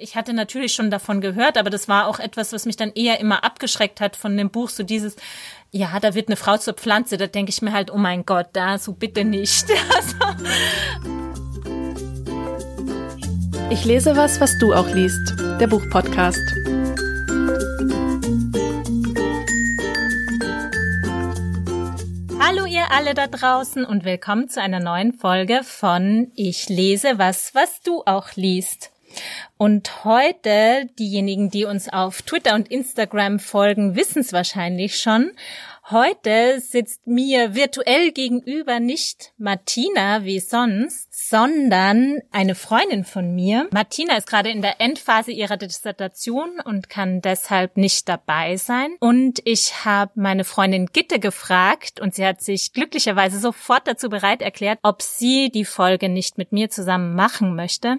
ich hatte natürlich schon davon gehört, aber das war auch etwas, was mich dann eher immer abgeschreckt hat von dem Buch, so dieses, ja, da wird eine Frau zur Pflanze, da denke ich mir halt, oh mein Gott, da so bitte nicht. ich lese was, was du auch liest. Der Buchpodcast. Hallo ihr alle da draußen und willkommen zu einer neuen Folge von Ich lese was, was du auch liest. Und heute, diejenigen, die uns auf Twitter und Instagram folgen, wissen es wahrscheinlich schon. Heute sitzt mir virtuell gegenüber nicht Martina wie sonst, sondern eine Freundin von mir. Martina ist gerade in der Endphase ihrer Dissertation und kann deshalb nicht dabei sein. Und ich habe meine Freundin Gitte gefragt und sie hat sich glücklicherweise sofort dazu bereit erklärt, ob sie die Folge nicht mit mir zusammen machen möchte.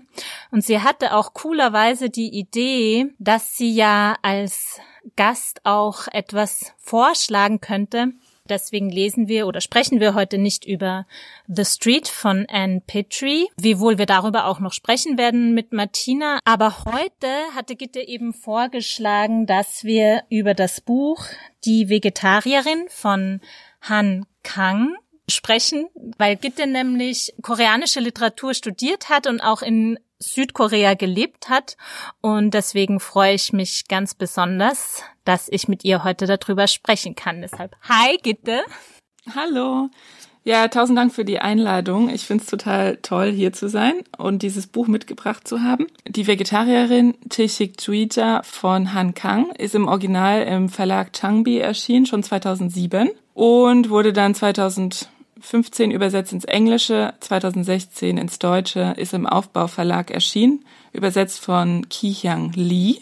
Und sie hatte auch coolerweise die Idee, dass sie ja als Gast auch etwas vorschlagen könnte. Deswegen lesen wir oder sprechen wir heute nicht über The Street von Anne Petrie, wiewohl wir darüber auch noch sprechen werden mit Martina. Aber heute hatte Gitte eben vorgeschlagen, dass wir über das Buch Die Vegetarierin von Han Kang sprechen, weil Gitte nämlich koreanische Literatur studiert hat und auch in Südkorea gelebt hat. Und deswegen freue ich mich ganz besonders, dass ich mit ihr heute darüber sprechen kann. Deshalb, hi Gitte. Hallo. Ja, tausend Dank für die Einladung. Ich finde es total toll, hier zu sein und dieses Buch mitgebracht zu haben. Die Vegetarierin Tishik Juija von Han Kang ist im Original im Verlag Changbi erschienen, schon 2007 und wurde dann 2000 15 übersetzt ins Englische, 2016 ins Deutsche, ist im Aufbauverlag erschienen, übersetzt von Ki-Hyang Lee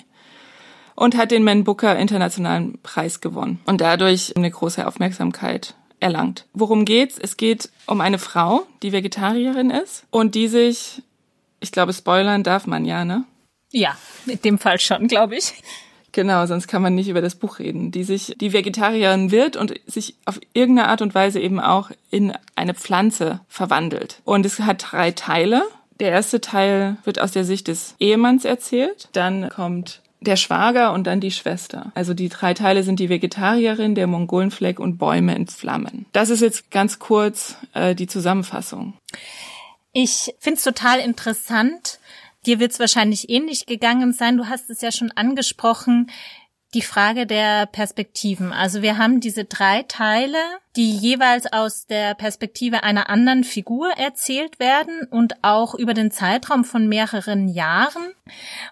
und hat den Man Booker Internationalen Preis gewonnen und dadurch eine große Aufmerksamkeit erlangt. Worum geht's? Es geht um eine Frau, die Vegetarierin ist und die sich, ich glaube, spoilern darf man ja, ne? Ja, in dem Fall schon, glaube ich. Genau, sonst kann man nicht über das Buch reden, die sich, die Vegetarierin wird und sich auf irgendeine Art und Weise eben auch in eine Pflanze verwandelt. Und es hat drei Teile. Der erste Teil wird aus der Sicht des Ehemanns erzählt. Dann kommt der Schwager und dann die Schwester. Also die drei Teile sind die Vegetarierin, der Mongolenfleck und Bäume in Flammen. Das ist jetzt ganz kurz äh, die Zusammenfassung. Ich finde es total interessant, Dir wird es wahrscheinlich ähnlich gegangen sein. Du hast es ja schon angesprochen, die Frage der Perspektiven. Also wir haben diese drei Teile, die jeweils aus der Perspektive einer anderen Figur erzählt werden und auch über den Zeitraum von mehreren Jahren.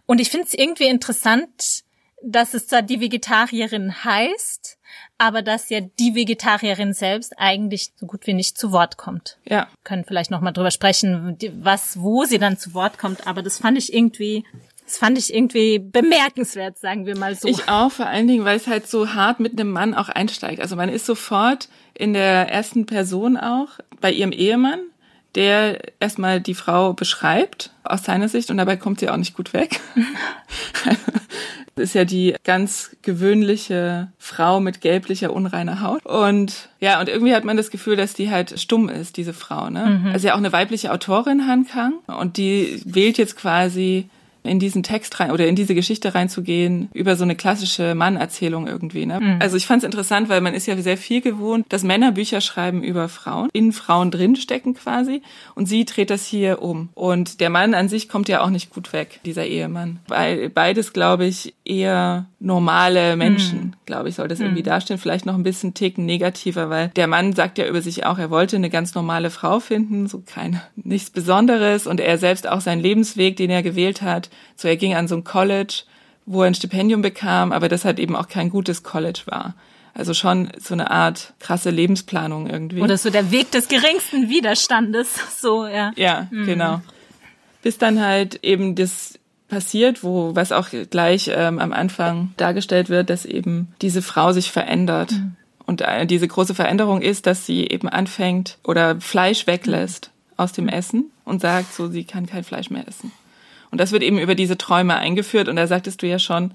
Und ich finde es irgendwie interessant, dass es zwar die Vegetarierin heißt, aber dass ja die Vegetarierin selbst eigentlich so gut wie nicht zu Wort kommt. Ja. Wir können vielleicht noch mal drüber sprechen, was, wo sie dann zu Wort kommt, aber das fand ich irgendwie das fand ich irgendwie bemerkenswert, sagen wir mal so. Ich auch, vor allen Dingen, weil es halt so hart mit einem Mann auch einsteigt. Also man ist sofort in der ersten Person auch bei ihrem Ehemann, der erstmal die Frau beschreibt aus seiner Sicht und dabei kommt sie auch nicht gut weg. Das ist ja die ganz gewöhnliche Frau mit gelblicher, unreiner Haut. Und ja, und irgendwie hat man das Gefühl, dass die halt stumm ist, diese Frau. Ne? Mhm. Also ja auch eine weibliche Autorin, Han Kang. Und die wählt jetzt quasi in diesen Text rein oder in diese Geschichte reinzugehen über so eine klassische Mannerzählung irgendwie. Ne? Mhm. Also ich fand es interessant, weil man ist ja sehr viel gewohnt, dass Männer Bücher schreiben über Frauen, in Frauen drinstecken quasi und sie dreht das hier um. Und der Mann an sich kommt ja auch nicht gut weg, dieser Ehemann. Weil beides, glaube ich, eher normale Menschen, mhm. glaube ich, soll das mhm. irgendwie darstellen. Vielleicht noch ein bisschen Ticken negativer, weil der Mann sagt ja über sich auch, er wollte eine ganz normale Frau finden, so kein nichts Besonderes und er selbst auch seinen Lebensweg, den er gewählt hat, so, er ging an so ein College, wo er ein Stipendium bekam, aber das halt eben auch kein gutes College war. Also schon so eine Art krasse Lebensplanung irgendwie. Oder so der Weg des geringsten Widerstandes, so, ja. Ja, mhm. genau. Bis dann halt eben das passiert, wo, was auch gleich ähm, am Anfang dargestellt wird, dass eben diese Frau sich verändert. Mhm. Und äh, diese große Veränderung ist, dass sie eben anfängt oder Fleisch weglässt mhm. aus dem Essen und sagt so, sie kann kein Fleisch mehr essen. Und das wird eben über diese Träume eingeführt. Und da sagtest du ja schon,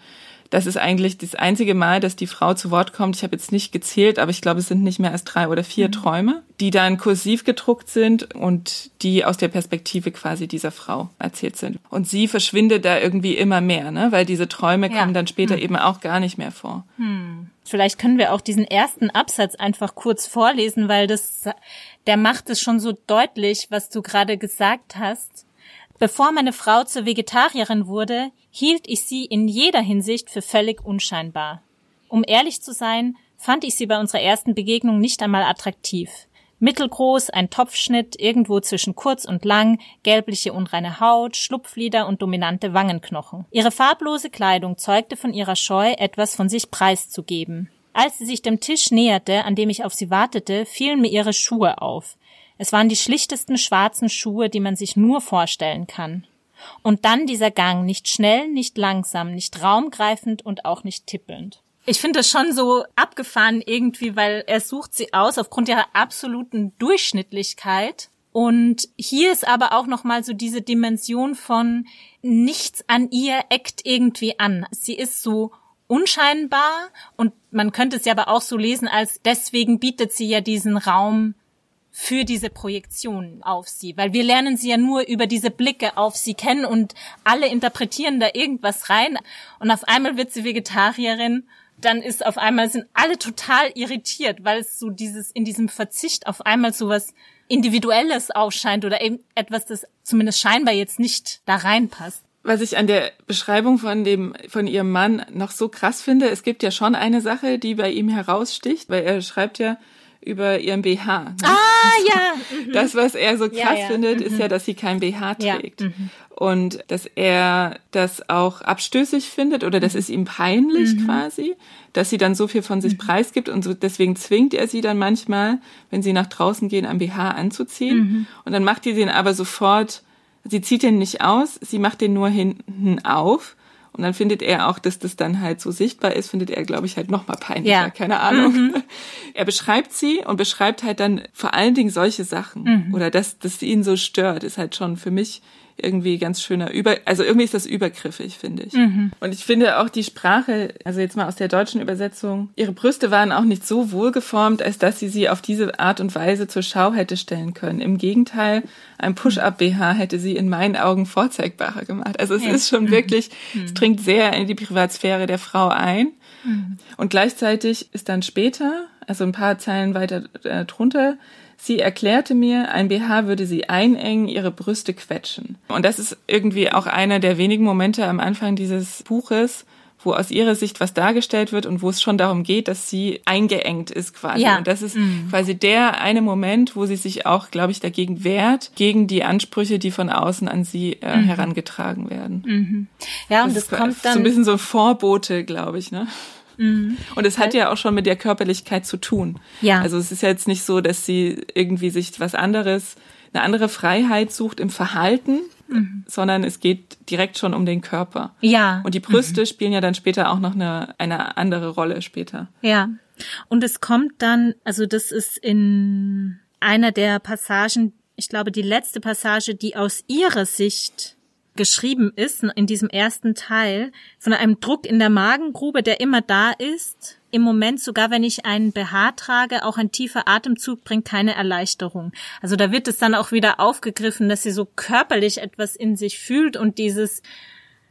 Das ist eigentlich das einzige Mal, dass die Frau zu Wort kommt. Ich habe jetzt nicht gezählt, aber ich glaube, es sind nicht mehr als drei oder vier mhm. Träume, die dann kursiv gedruckt sind und die aus der Perspektive quasi dieser Frau erzählt sind. Und sie verschwindet da irgendwie immer mehr, ne? weil diese Träume ja. kommen dann später mhm. eben auch gar nicht mehr vor. Hm. Vielleicht können wir auch diesen ersten Absatz einfach kurz vorlesen, weil das, der macht es schon so deutlich, was du gerade gesagt hast. Bevor meine Frau zur Vegetarierin wurde, hielt ich sie in jeder Hinsicht für völlig unscheinbar. Um ehrlich zu sein, fand ich sie bei unserer ersten Begegnung nicht einmal attraktiv. Mittelgroß, ein Topfschnitt, irgendwo zwischen kurz und lang, gelbliche unreine Haut, Schlupflider und dominante Wangenknochen. Ihre farblose Kleidung zeugte von ihrer Scheu, etwas von sich preiszugeben. Als sie sich dem Tisch näherte, an dem ich auf sie wartete, fielen mir ihre Schuhe auf. Es waren die schlichtesten schwarzen Schuhe, die man sich nur vorstellen kann. Und dann dieser Gang, nicht schnell, nicht langsam, nicht raumgreifend und auch nicht tippelnd. Ich finde das schon so abgefahren irgendwie, weil er sucht sie aus aufgrund ihrer absoluten Durchschnittlichkeit. Und hier ist aber auch nochmal so diese Dimension von nichts an ihr eckt irgendwie an. Sie ist so unscheinbar und man könnte es ja aber auch so lesen als deswegen bietet sie ja diesen Raum für diese Projektion auf sie, weil wir lernen sie ja nur über diese Blicke auf sie kennen und alle interpretieren da irgendwas rein und auf einmal wird sie Vegetarierin, dann ist auf einmal sind alle total irritiert, weil es so dieses in diesem Verzicht auf einmal so was individuelles aufscheint oder eben etwas, das zumindest scheinbar jetzt nicht da reinpasst. Was ich an der Beschreibung von dem, von ihrem Mann noch so krass finde, es gibt ja schon eine Sache, die bei ihm heraussticht, weil er schreibt ja, über ihren BH. Ne? Ah, ja. Mhm. Das, was er so krass ja, ja. findet, mhm. ist ja, dass sie kein BH trägt. Ja. Mhm. Und dass er das auch abstößig findet oder das mhm. ist ihm peinlich mhm. quasi, dass sie dann so viel von sich mhm. preisgibt und so, deswegen zwingt er sie dann manchmal, wenn sie nach draußen gehen, ein BH anzuziehen. Und dann macht die den aber sofort, sie zieht den nicht aus, sie macht den nur hinten auf und dann findet er auch, dass das dann halt so sichtbar ist, findet er, glaube ich, halt noch mal peinlicher. Ja. Keine Ahnung. Mhm. Er beschreibt sie und beschreibt halt dann vor allen Dingen solche Sachen. Mhm. Oder dass das ihn so stört, ist halt schon für mich irgendwie ganz schöner über, also irgendwie ist das übergriffig, finde ich. Mhm. Und ich finde auch die Sprache, also jetzt mal aus der deutschen Übersetzung, ihre Brüste waren auch nicht so wohlgeformt, als dass sie sie auf diese Art und Weise zur Schau hätte stellen können. Im Gegenteil, ein Push-Up-BH hätte sie in meinen Augen vorzeigbarer gemacht. Also es ja. ist schon mhm. wirklich, mhm. es dringt sehr in die Privatsphäre der Frau ein. Mhm. Und gleichzeitig ist dann später, also ein paar Zeilen weiter äh, drunter, Sie erklärte mir, ein BH würde sie einengen, ihre Brüste quetschen. Und das ist irgendwie auch einer der wenigen Momente am Anfang dieses Buches, wo aus ihrer Sicht was dargestellt wird und wo es schon darum geht, dass sie eingeengt ist quasi. Ja. Und das ist mhm. quasi der eine Moment, wo sie sich auch, glaube ich, dagegen wehrt, gegen die Ansprüche, die von außen an sie äh, mhm. herangetragen werden. Mhm. Ja, und das, das kommt dann so ein bisschen so Vorbote, glaube ich, ne? Mhm. Und es hat ja auch schon mit der Körperlichkeit zu tun. Ja. Also es ist ja jetzt nicht so, dass sie irgendwie sich was anderes, eine andere Freiheit sucht im Verhalten, mhm. sondern es geht direkt schon um den Körper. Ja. Und die Brüste mhm. spielen ja dann später auch noch eine, eine andere Rolle später. Ja. Und es kommt dann, also das ist in einer der Passagen, ich glaube, die letzte Passage, die aus ihrer Sicht geschrieben ist in diesem ersten Teil von einem Druck in der Magengrube, der immer da ist. Im Moment, sogar wenn ich einen BH trage, auch ein tiefer Atemzug bringt keine Erleichterung. Also da wird es dann auch wieder aufgegriffen, dass sie so körperlich etwas in sich fühlt und dieses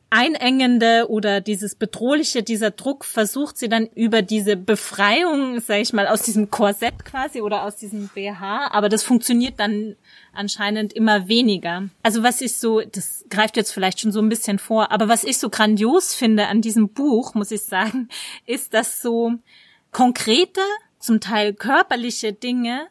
Einengende oder dieses Bedrohliche, dieser Druck versucht sie dann über diese Befreiung, sag ich mal, aus diesem Korsett quasi oder aus diesem BH, aber das funktioniert dann anscheinend immer weniger. Also was ich so, das greift jetzt vielleicht schon so ein bisschen vor, aber was ich so grandios finde an diesem Buch, muss ich sagen, ist, dass so konkrete, zum Teil körperliche Dinge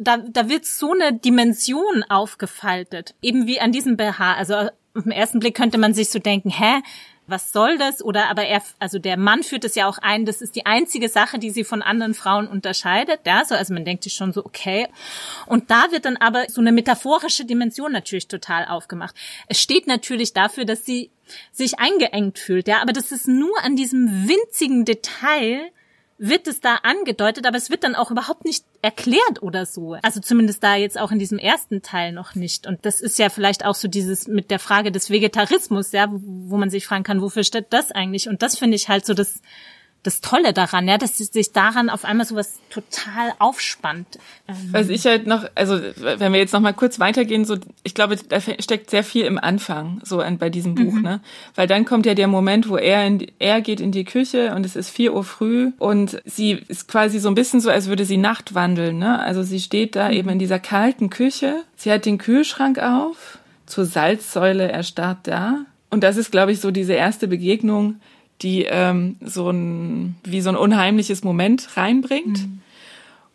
da, da wird so eine Dimension aufgefaltet, eben wie an diesem BH. Also auf den ersten Blick könnte man sich so denken, hä, was soll das? Oder aber er, also der Mann führt es ja auch ein, das ist die einzige Sache, die sie von anderen Frauen unterscheidet. Ja, so, also man denkt sich schon so, okay. Und da wird dann aber so eine metaphorische Dimension natürlich total aufgemacht. Es steht natürlich dafür, dass sie sich eingeengt fühlt, ja, aber das ist nur an diesem winzigen Detail wird es da angedeutet, aber es wird dann auch überhaupt nicht erklärt oder so. Also zumindest da jetzt auch in diesem ersten Teil noch nicht. Und das ist ja vielleicht auch so dieses mit der Frage des Vegetarismus, ja, wo man sich fragen kann, wofür steht das eigentlich? Und das finde ich halt so das das Tolle daran, ja, dass sich daran auf einmal sowas total aufspannt. Ähm, Was ich halt noch, also wenn wir jetzt noch mal kurz weitergehen, so ich glaube, da steckt sehr viel im Anfang so an, bei diesem Buch, mhm. ne, weil dann kommt ja der Moment, wo er in, er geht in die Küche und es ist vier Uhr früh und sie ist quasi so ein bisschen so, als würde sie Nacht wandeln, ne, also sie steht da mhm. eben in dieser kalten Küche, sie hat den Kühlschrank auf, zur Salzsäule erstarrt da und das ist, glaube ich, so diese erste Begegnung die ähm, so ein, wie so ein unheimliches Moment reinbringt. Mhm.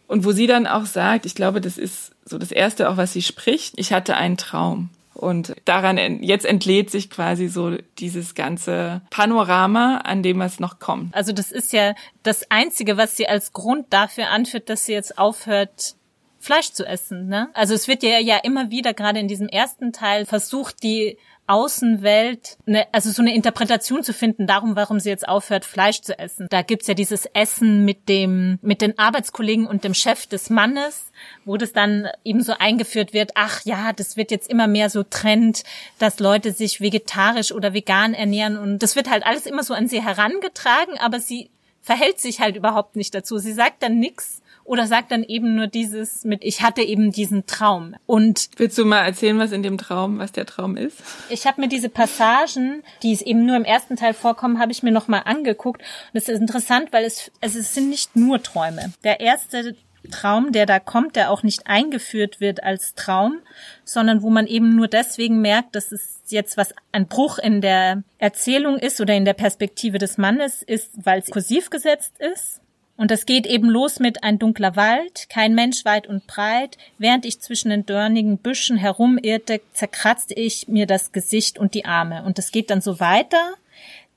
Und wo sie dann auch sagt, ich glaube, das ist so das Erste auch, was sie spricht, ich hatte einen Traum. Und daran, jetzt entlädt sich quasi so dieses ganze Panorama, an dem was noch kommt. Also das ist ja das Einzige, was sie als Grund dafür anführt, dass sie jetzt aufhört, Fleisch zu essen. Ne? Also es wird ja, ja immer wieder, gerade in diesem ersten Teil, versucht, die Außenwelt, eine, also so eine Interpretation zu finden darum, warum sie jetzt aufhört, Fleisch zu essen. Da gibt's ja dieses Essen mit dem, mit den Arbeitskollegen und dem Chef des Mannes, wo das dann eben so eingeführt wird, ach ja, das wird jetzt immer mehr so Trend, dass Leute sich vegetarisch oder vegan ernähren und das wird halt alles immer so an sie herangetragen, aber sie verhält sich halt überhaupt nicht dazu. Sie sagt dann nichts oder sagt dann eben nur dieses mit, ich hatte eben diesen Traum. Und willst du mal erzählen, was in dem Traum, was der Traum ist? Ich habe mir diese Passagen, die es eben nur im ersten Teil vorkommen, habe ich mir nochmal angeguckt. Und es ist interessant, weil es, also es sind nicht nur Träume. Der erste Traum, der da kommt, der auch nicht eingeführt wird als Traum, sondern wo man eben nur deswegen merkt, dass es jetzt was ein Bruch in der Erzählung ist oder in der Perspektive des Mannes ist, weil es kursiv gesetzt ist. Und das geht eben los mit ein dunkler Wald, kein Mensch weit und breit. Während ich zwischen den dornigen Büschen herumirrte, zerkratzte ich mir das Gesicht und die Arme. Und das geht dann so weiter.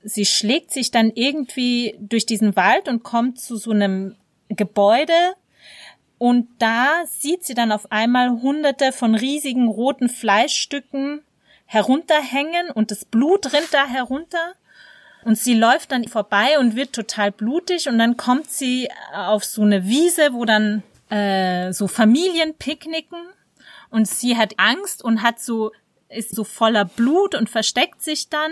Sie schlägt sich dann irgendwie durch diesen Wald und kommt zu so einem Gebäude. Und da sieht sie dann auf einmal hunderte von riesigen roten Fleischstücken herunterhängen und das Blut rinnt da herunter. Und sie läuft dann vorbei und wird total blutig und dann kommt sie auf so eine Wiese, wo dann äh, so Familien picknicken und sie hat Angst und hat so ist so voller Blut und versteckt sich dann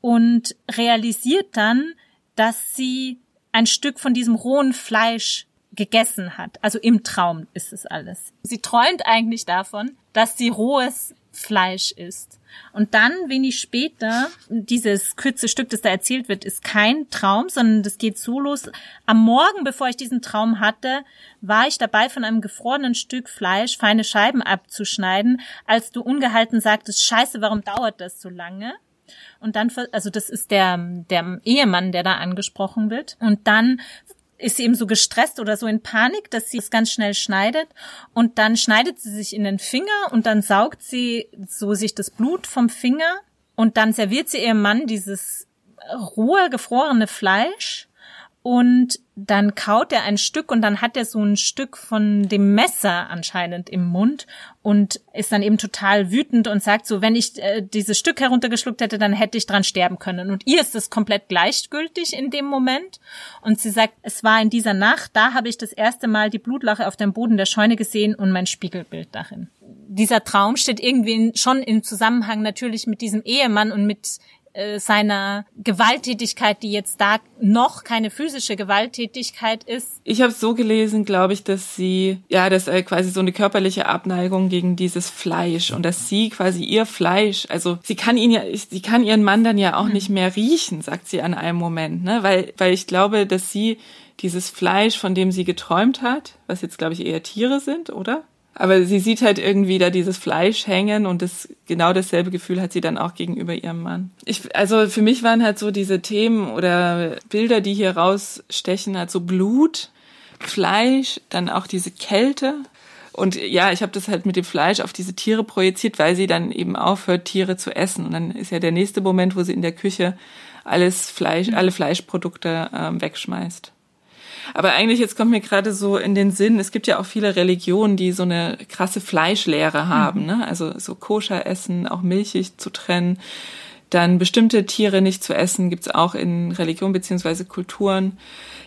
und realisiert dann, dass sie ein Stück von diesem rohen Fleisch gegessen hat. Also im Traum ist es alles. Sie träumt eigentlich davon, dass sie rohes Fleisch isst. Und dann, wenig später, dieses kurze Stück, das da erzählt wird, ist kein Traum, sondern das geht so los. Am Morgen, bevor ich diesen Traum hatte, war ich dabei, von einem gefrorenen Stück Fleisch feine Scheiben abzuschneiden, als du ungehalten sagtest, scheiße, warum dauert das so lange? Und dann, also das ist der, der Ehemann, der da angesprochen wird. Und dann ist sie eben so gestresst oder so in Panik, dass sie es ganz schnell schneidet. Und dann schneidet sie sich in den Finger und dann saugt sie so sich das Blut vom Finger. Und dann serviert sie ihrem Mann dieses rohe gefrorene Fleisch und dann kaut er ein Stück und dann hat er so ein Stück von dem Messer anscheinend im Mund und ist dann eben total wütend und sagt so, wenn ich äh, dieses Stück heruntergeschluckt hätte, dann hätte ich dran sterben können. Und ihr ist es komplett gleichgültig in dem Moment. Und sie sagt, es war in dieser Nacht, da habe ich das erste Mal die Blutlache auf dem Boden der Scheune gesehen und mein Spiegelbild darin. Dieser Traum steht irgendwie schon im Zusammenhang natürlich mit diesem Ehemann und mit äh, seiner Gewalttätigkeit, die jetzt da noch keine physische Gewalttätigkeit ist. Ich habe so gelesen, glaube ich, dass sie ja, das äh, quasi so eine körperliche Abneigung gegen dieses Fleisch und dass sie quasi ihr Fleisch, also sie kann ihn ja, sie kann ihren Mann dann ja auch mhm. nicht mehr riechen, sagt sie an einem Moment, ne, weil weil ich glaube, dass sie dieses Fleisch, von dem sie geträumt hat, was jetzt glaube ich eher Tiere sind, oder? Aber sie sieht halt irgendwie da dieses Fleisch hängen und das genau dasselbe Gefühl hat sie dann auch gegenüber ihrem Mann. Ich, also für mich waren halt so diese Themen oder Bilder, die hier rausstechen, halt so Blut, Fleisch, dann auch diese Kälte. Und ja, ich habe das halt mit dem Fleisch auf diese Tiere projiziert, weil sie dann eben aufhört, Tiere zu essen. Und dann ist ja der nächste Moment, wo sie in der Küche alles Fleisch, alle Fleischprodukte ähm, wegschmeißt. Aber eigentlich, jetzt kommt mir gerade so in den Sinn, es gibt ja auch viele Religionen, die so eine krasse Fleischlehre haben, mhm. ne? Also so koscher essen, auch milchig zu trennen. Dann bestimmte Tiere nicht zu essen gibt's auch in Religion beziehungsweise Kulturen.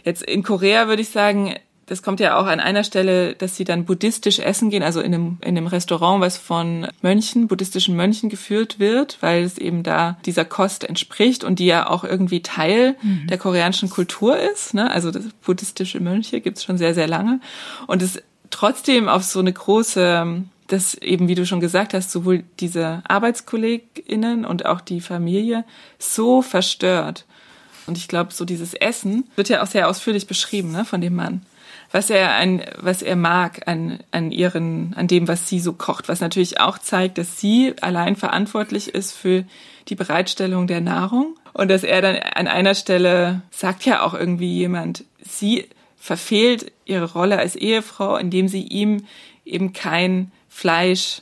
Jetzt in Korea würde ich sagen, das kommt ja auch an einer Stelle, dass sie dann buddhistisch essen gehen, also in einem, in einem Restaurant, was von Mönchen, buddhistischen Mönchen geführt wird, weil es eben da dieser Kost entspricht und die ja auch irgendwie Teil mhm. der koreanischen Kultur ist. Ne? Also das buddhistische Mönche gibt's schon sehr, sehr lange. Und es trotzdem auf so eine große dass eben, wie du schon gesagt hast, sowohl diese ArbeitskollegInnen und auch die Familie so verstört. Und ich glaube, so dieses Essen wird ja auch sehr ausführlich beschrieben, ne, von dem Mann. Was er an, was er mag an, an ihren, an dem, was sie so kocht. Was natürlich auch zeigt, dass sie allein verantwortlich ist für die Bereitstellung der Nahrung. Und dass er dann an einer Stelle sagt ja auch irgendwie jemand, sie verfehlt ihre Rolle als Ehefrau, indem sie ihm eben kein Fleisch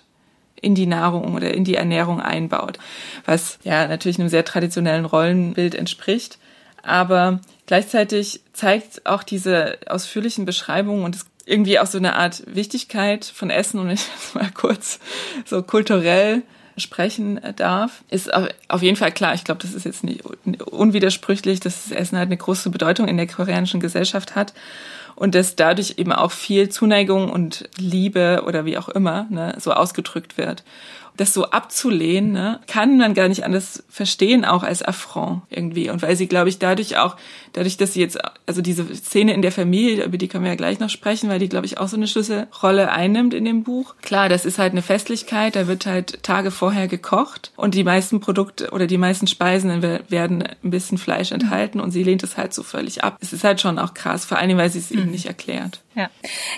in die Nahrung oder in die Ernährung einbaut, was ja natürlich einem sehr traditionellen Rollenbild entspricht. Aber gleichzeitig zeigt auch diese ausführlichen Beschreibungen und irgendwie auch so eine Art Wichtigkeit von Essen und ich mal kurz so kulturell sprechen darf, ist auf jeden Fall klar. Ich glaube, das ist jetzt nicht unwidersprüchlich, dass das Essen halt eine große Bedeutung in der koreanischen Gesellschaft hat und dass dadurch eben auch viel Zuneigung und Liebe oder wie auch immer ne, so ausgedrückt wird das so abzulehnen, ne, kann man gar nicht anders verstehen, auch als Affront irgendwie. Und weil sie, glaube ich, dadurch auch, dadurch, dass sie jetzt, also diese Szene in der Familie, über die können wir ja gleich noch sprechen, weil die, glaube ich, auch so eine Schlüsselrolle einnimmt in dem Buch. Klar, das ist halt eine Festlichkeit, da wird halt Tage vorher gekocht und die meisten Produkte oder die meisten Speisen werden ein bisschen Fleisch enthalten und sie lehnt es halt so völlig ab. Es ist halt schon auch krass, vor allem, weil sie es mhm. eben nicht erklärt. Ja.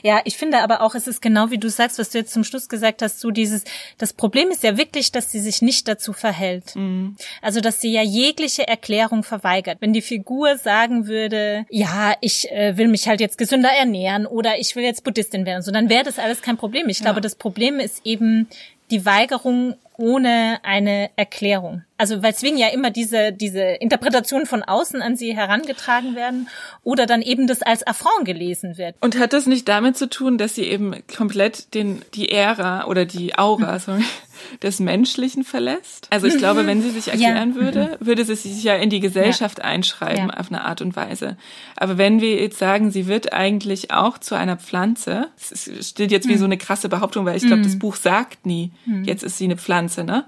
Ja, ich finde aber auch, es ist genau wie du sagst, was du jetzt zum Schluss gesagt hast, so dieses, das Problem ist ja wirklich, dass sie sich nicht dazu verhält. Mhm. Also, dass sie ja jegliche Erklärung verweigert. Wenn die Figur sagen würde, ja, ich äh, will mich halt jetzt gesünder ernähren oder ich will jetzt Buddhistin werden, so, dann wäre das alles kein Problem. Ich ja. glaube, das Problem ist eben die Weigerung ohne eine Erklärung. Also weswegen ja immer diese, diese Interpretation von außen an sie herangetragen werden oder dann eben das als Affront gelesen wird. Und hat das nicht damit zu tun, dass sie eben komplett den, die Ära oder die Aura, sorry, des Menschlichen verlässt? Also ich glaube, wenn sie sich erklären ja. würde, mhm. würde sie sich ja in die Gesellschaft ja. einschreiben ja. auf eine Art und Weise. Aber wenn wir jetzt sagen, sie wird eigentlich auch zu einer Pflanze, es steht jetzt wie mhm. so eine krasse Behauptung, weil ich glaube, das mhm. Buch sagt nie, jetzt ist sie eine Pflanze, ne?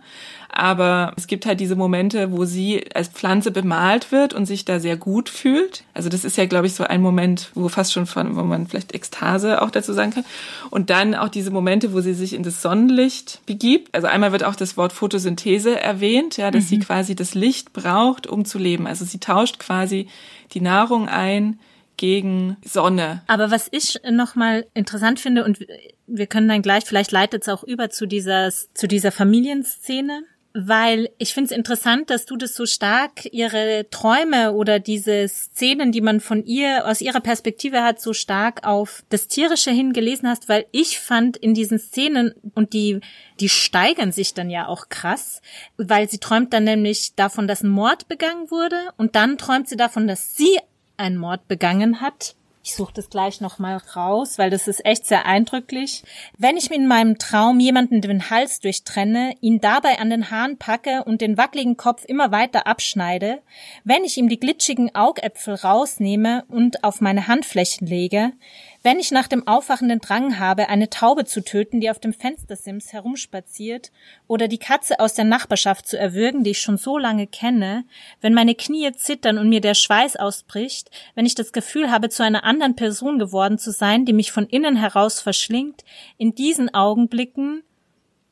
Aber es gibt halt diese Momente, wo sie als Pflanze bemalt wird und sich da sehr gut fühlt. Also das ist ja, glaube ich, so ein Moment, wo fast schon von, wo man vielleicht Ekstase auch dazu sagen kann. Und dann auch diese Momente, wo sie sich in das Sonnenlicht begibt. Also einmal wird auch das Wort Photosynthese erwähnt, ja, dass mhm. sie quasi das Licht braucht, um zu leben. Also sie tauscht quasi die Nahrung ein gegen Sonne. Aber was ich nochmal interessant finde und wir können dann gleich, vielleicht leitet es auch über zu dieser, zu dieser Familienszene, weil ich finde es interessant, dass du das so stark ihre Träume oder diese Szenen, die man von ihr aus ihrer Perspektive hat, so stark auf das Tierische hingelesen hast, weil ich fand in diesen Szenen und die die steigern sich dann ja auch krass, weil sie träumt dann nämlich davon, dass ein Mord begangen wurde. Und dann träumt sie davon, dass sie einen Mord begangen hat ich suche das gleich nochmal raus, weil das ist echt sehr eindrücklich. Wenn ich mir in meinem Traum jemanden den Hals durchtrenne, ihn dabei an den Haaren packe und den wackeligen Kopf immer weiter abschneide, wenn ich ihm die glitschigen Augäpfel rausnehme und auf meine Handflächen lege, wenn ich nach dem aufwachenden Drang habe, eine Taube zu töten, die auf dem Fenstersims herumspaziert, oder die Katze aus der Nachbarschaft zu erwürgen, die ich schon so lange kenne, wenn meine Knie zittern und mir der Schweiß ausbricht, wenn ich das Gefühl habe, zu einer anderen Person geworden zu sein, die mich von innen heraus verschlingt, in diesen Augenblicken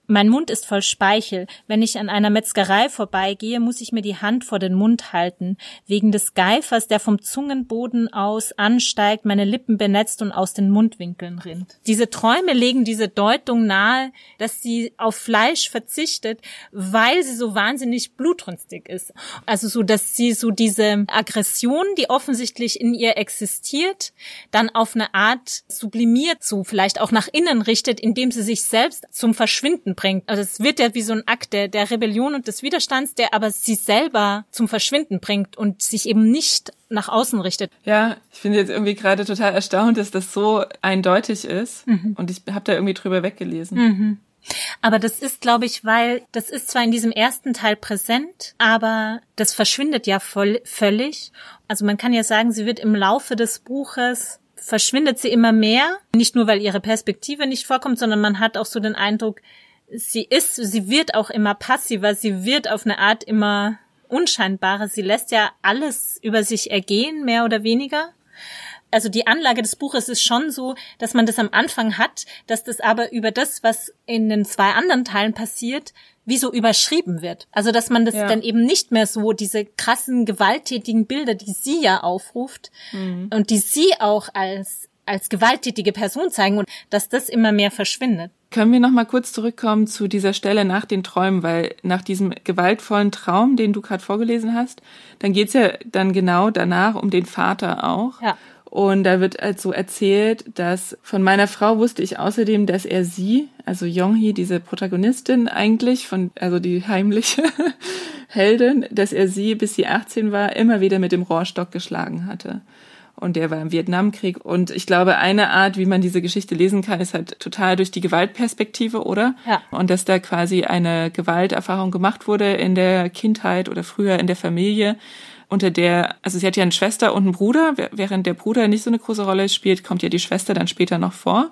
mein Mund ist voll Speichel. Wenn ich an einer Metzgerei vorbeigehe, muss ich mir die Hand vor den Mund halten. Wegen des Geifers, der vom Zungenboden aus ansteigt, meine Lippen benetzt und aus den Mundwinkeln rinnt. Diese Träume legen diese Deutung nahe, dass sie auf Fleisch verzichtet, weil sie so wahnsinnig blutrünstig ist. Also so, dass sie so diese Aggression, die offensichtlich in ihr existiert, dann auf eine Art sublimiert, so vielleicht auch nach innen richtet, indem sie sich selbst zum Verschwinden bringt. Also es wird ja wie so ein Akt der, der Rebellion und des Widerstands, der aber sie selber zum Verschwinden bringt und sich eben nicht nach außen richtet. Ja, ich finde jetzt irgendwie gerade total erstaunt, dass das so eindeutig ist. Mhm. Und ich habe da irgendwie drüber weggelesen. Mhm. Aber das ist, glaube ich, weil das ist zwar in diesem ersten Teil präsent, aber das verschwindet ja voll, völlig. Also man kann ja sagen, sie wird im Laufe des Buches verschwindet sie immer mehr. Nicht nur, weil ihre Perspektive nicht vorkommt, sondern man hat auch so den Eindruck, sie ist, sie wird auch immer passiver, sie wird auf eine Art immer unscheinbarer. Sie lässt ja alles über sich ergehen, mehr oder weniger also die Anlage des Buches ist schon so, dass man das am Anfang hat, dass das aber über das, was in den zwei anderen Teilen passiert, wie so überschrieben wird. Also dass man das ja. dann eben nicht mehr so, diese krassen, gewalttätigen Bilder, die sie ja aufruft mhm. und die sie auch als als gewalttätige Person zeigen und dass das immer mehr verschwindet. Können wir noch mal kurz zurückkommen zu dieser Stelle nach den Träumen, weil nach diesem gewaltvollen Traum, den du gerade vorgelesen hast, dann geht's ja dann genau danach um den Vater auch. Ja. Und da wird also erzählt, dass von meiner Frau wusste ich außerdem, dass er sie, also Yonghee, diese Protagonistin eigentlich, von, also die heimliche Heldin, dass er sie, bis sie 18 war, immer wieder mit dem Rohrstock geschlagen hatte. Und der war im Vietnamkrieg. Und ich glaube, eine Art, wie man diese Geschichte lesen kann, ist halt total durch die Gewaltperspektive, oder? Ja. Und dass da quasi eine Gewalterfahrung gemacht wurde in der Kindheit oder früher in der Familie unter der, also sie hat ja eine Schwester und einen Bruder, während der Bruder nicht so eine große Rolle spielt, kommt ja die Schwester dann später noch vor.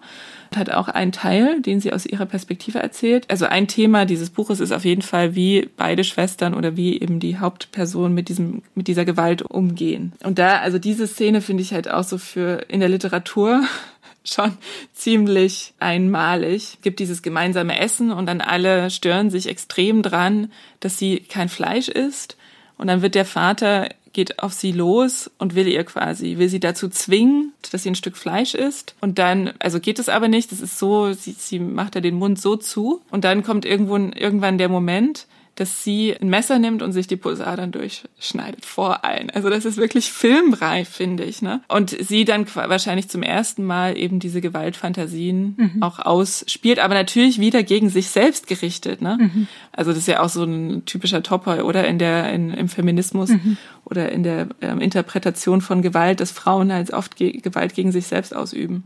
Hat auch einen Teil, den sie aus ihrer Perspektive erzählt. Also ein Thema dieses Buches ist auf jeden Fall, wie beide Schwestern oder wie eben die Hauptperson mit diesem, mit dieser Gewalt umgehen. Und da, also diese Szene finde ich halt auch so für in der Literatur schon ziemlich einmalig. Es gibt dieses gemeinsame Essen und dann alle stören sich extrem dran, dass sie kein Fleisch isst. Und dann wird der Vater geht auf sie los und will ihr quasi, will sie dazu zwingen, dass sie ein Stück Fleisch isst. Und dann, also geht es aber nicht, das ist so, sie, sie macht ja den Mund so zu. Und dann kommt irgendwo, irgendwann der Moment, dass sie ein Messer nimmt und sich die Pulsadern durchschneidet vor allen. Also das ist wirklich filmreif, finde ich. Ne? Und sie dann wahrscheinlich zum ersten Mal eben diese Gewaltfantasien mhm. auch ausspielt, aber natürlich wieder gegen sich selbst gerichtet. Ne? Mhm. Also das ist ja auch so ein typischer Topoi oder in der in, im Feminismus mhm. oder in der ähm, Interpretation von Gewalt, dass Frauen halt oft ge Gewalt gegen sich selbst ausüben.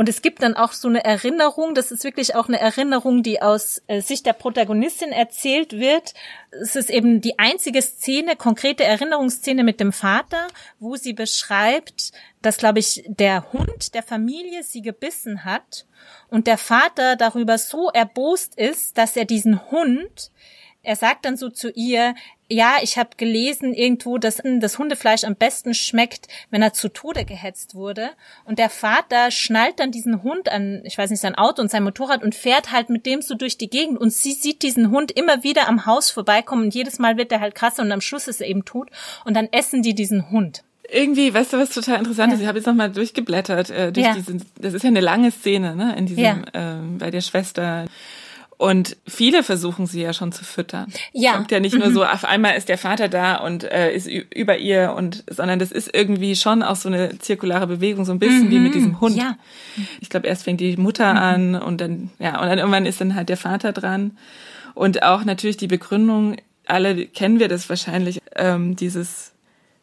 Und es gibt dann auch so eine Erinnerung, das ist wirklich auch eine Erinnerung, die aus äh, Sicht der Protagonistin erzählt wird. Es ist eben die einzige Szene, konkrete Erinnerungsszene mit dem Vater, wo sie beschreibt, dass, glaube ich, der Hund der Familie sie gebissen hat und der Vater darüber so erbost ist, dass er diesen Hund er sagt dann so zu ihr, ja, ich habe gelesen irgendwo, dass das Hundefleisch am besten schmeckt, wenn er zu Tode gehetzt wurde. Und der Vater schnallt dann diesen Hund an, ich weiß nicht, sein Auto und sein Motorrad und fährt halt mit dem so durch die Gegend. Und sie sieht diesen Hund immer wieder am Haus vorbeikommen und jedes Mal wird er halt krasser und am Schluss ist er eben tot. Und dann essen die diesen Hund irgendwie, weißt du, was total interessant ja. ist? Ich habe jetzt nochmal durchgeblättert äh, durch ja. diesen, das ist ja eine lange Szene, ne, in diesem, ja. ähm, bei der Schwester. Und viele versuchen sie ja schon zu füttern. Ja. Kommt ja nicht mhm. nur so, auf einmal ist der Vater da und äh, ist über ihr und, sondern das ist irgendwie schon auch so eine zirkulare Bewegung, so ein bisschen mhm. wie mit diesem Hund. Ja. Ich glaube, erst fängt die Mutter mhm. an und dann, ja, und dann irgendwann ist dann halt der Vater dran. Und auch natürlich die Begründung, alle kennen wir das wahrscheinlich, ähm, dieses,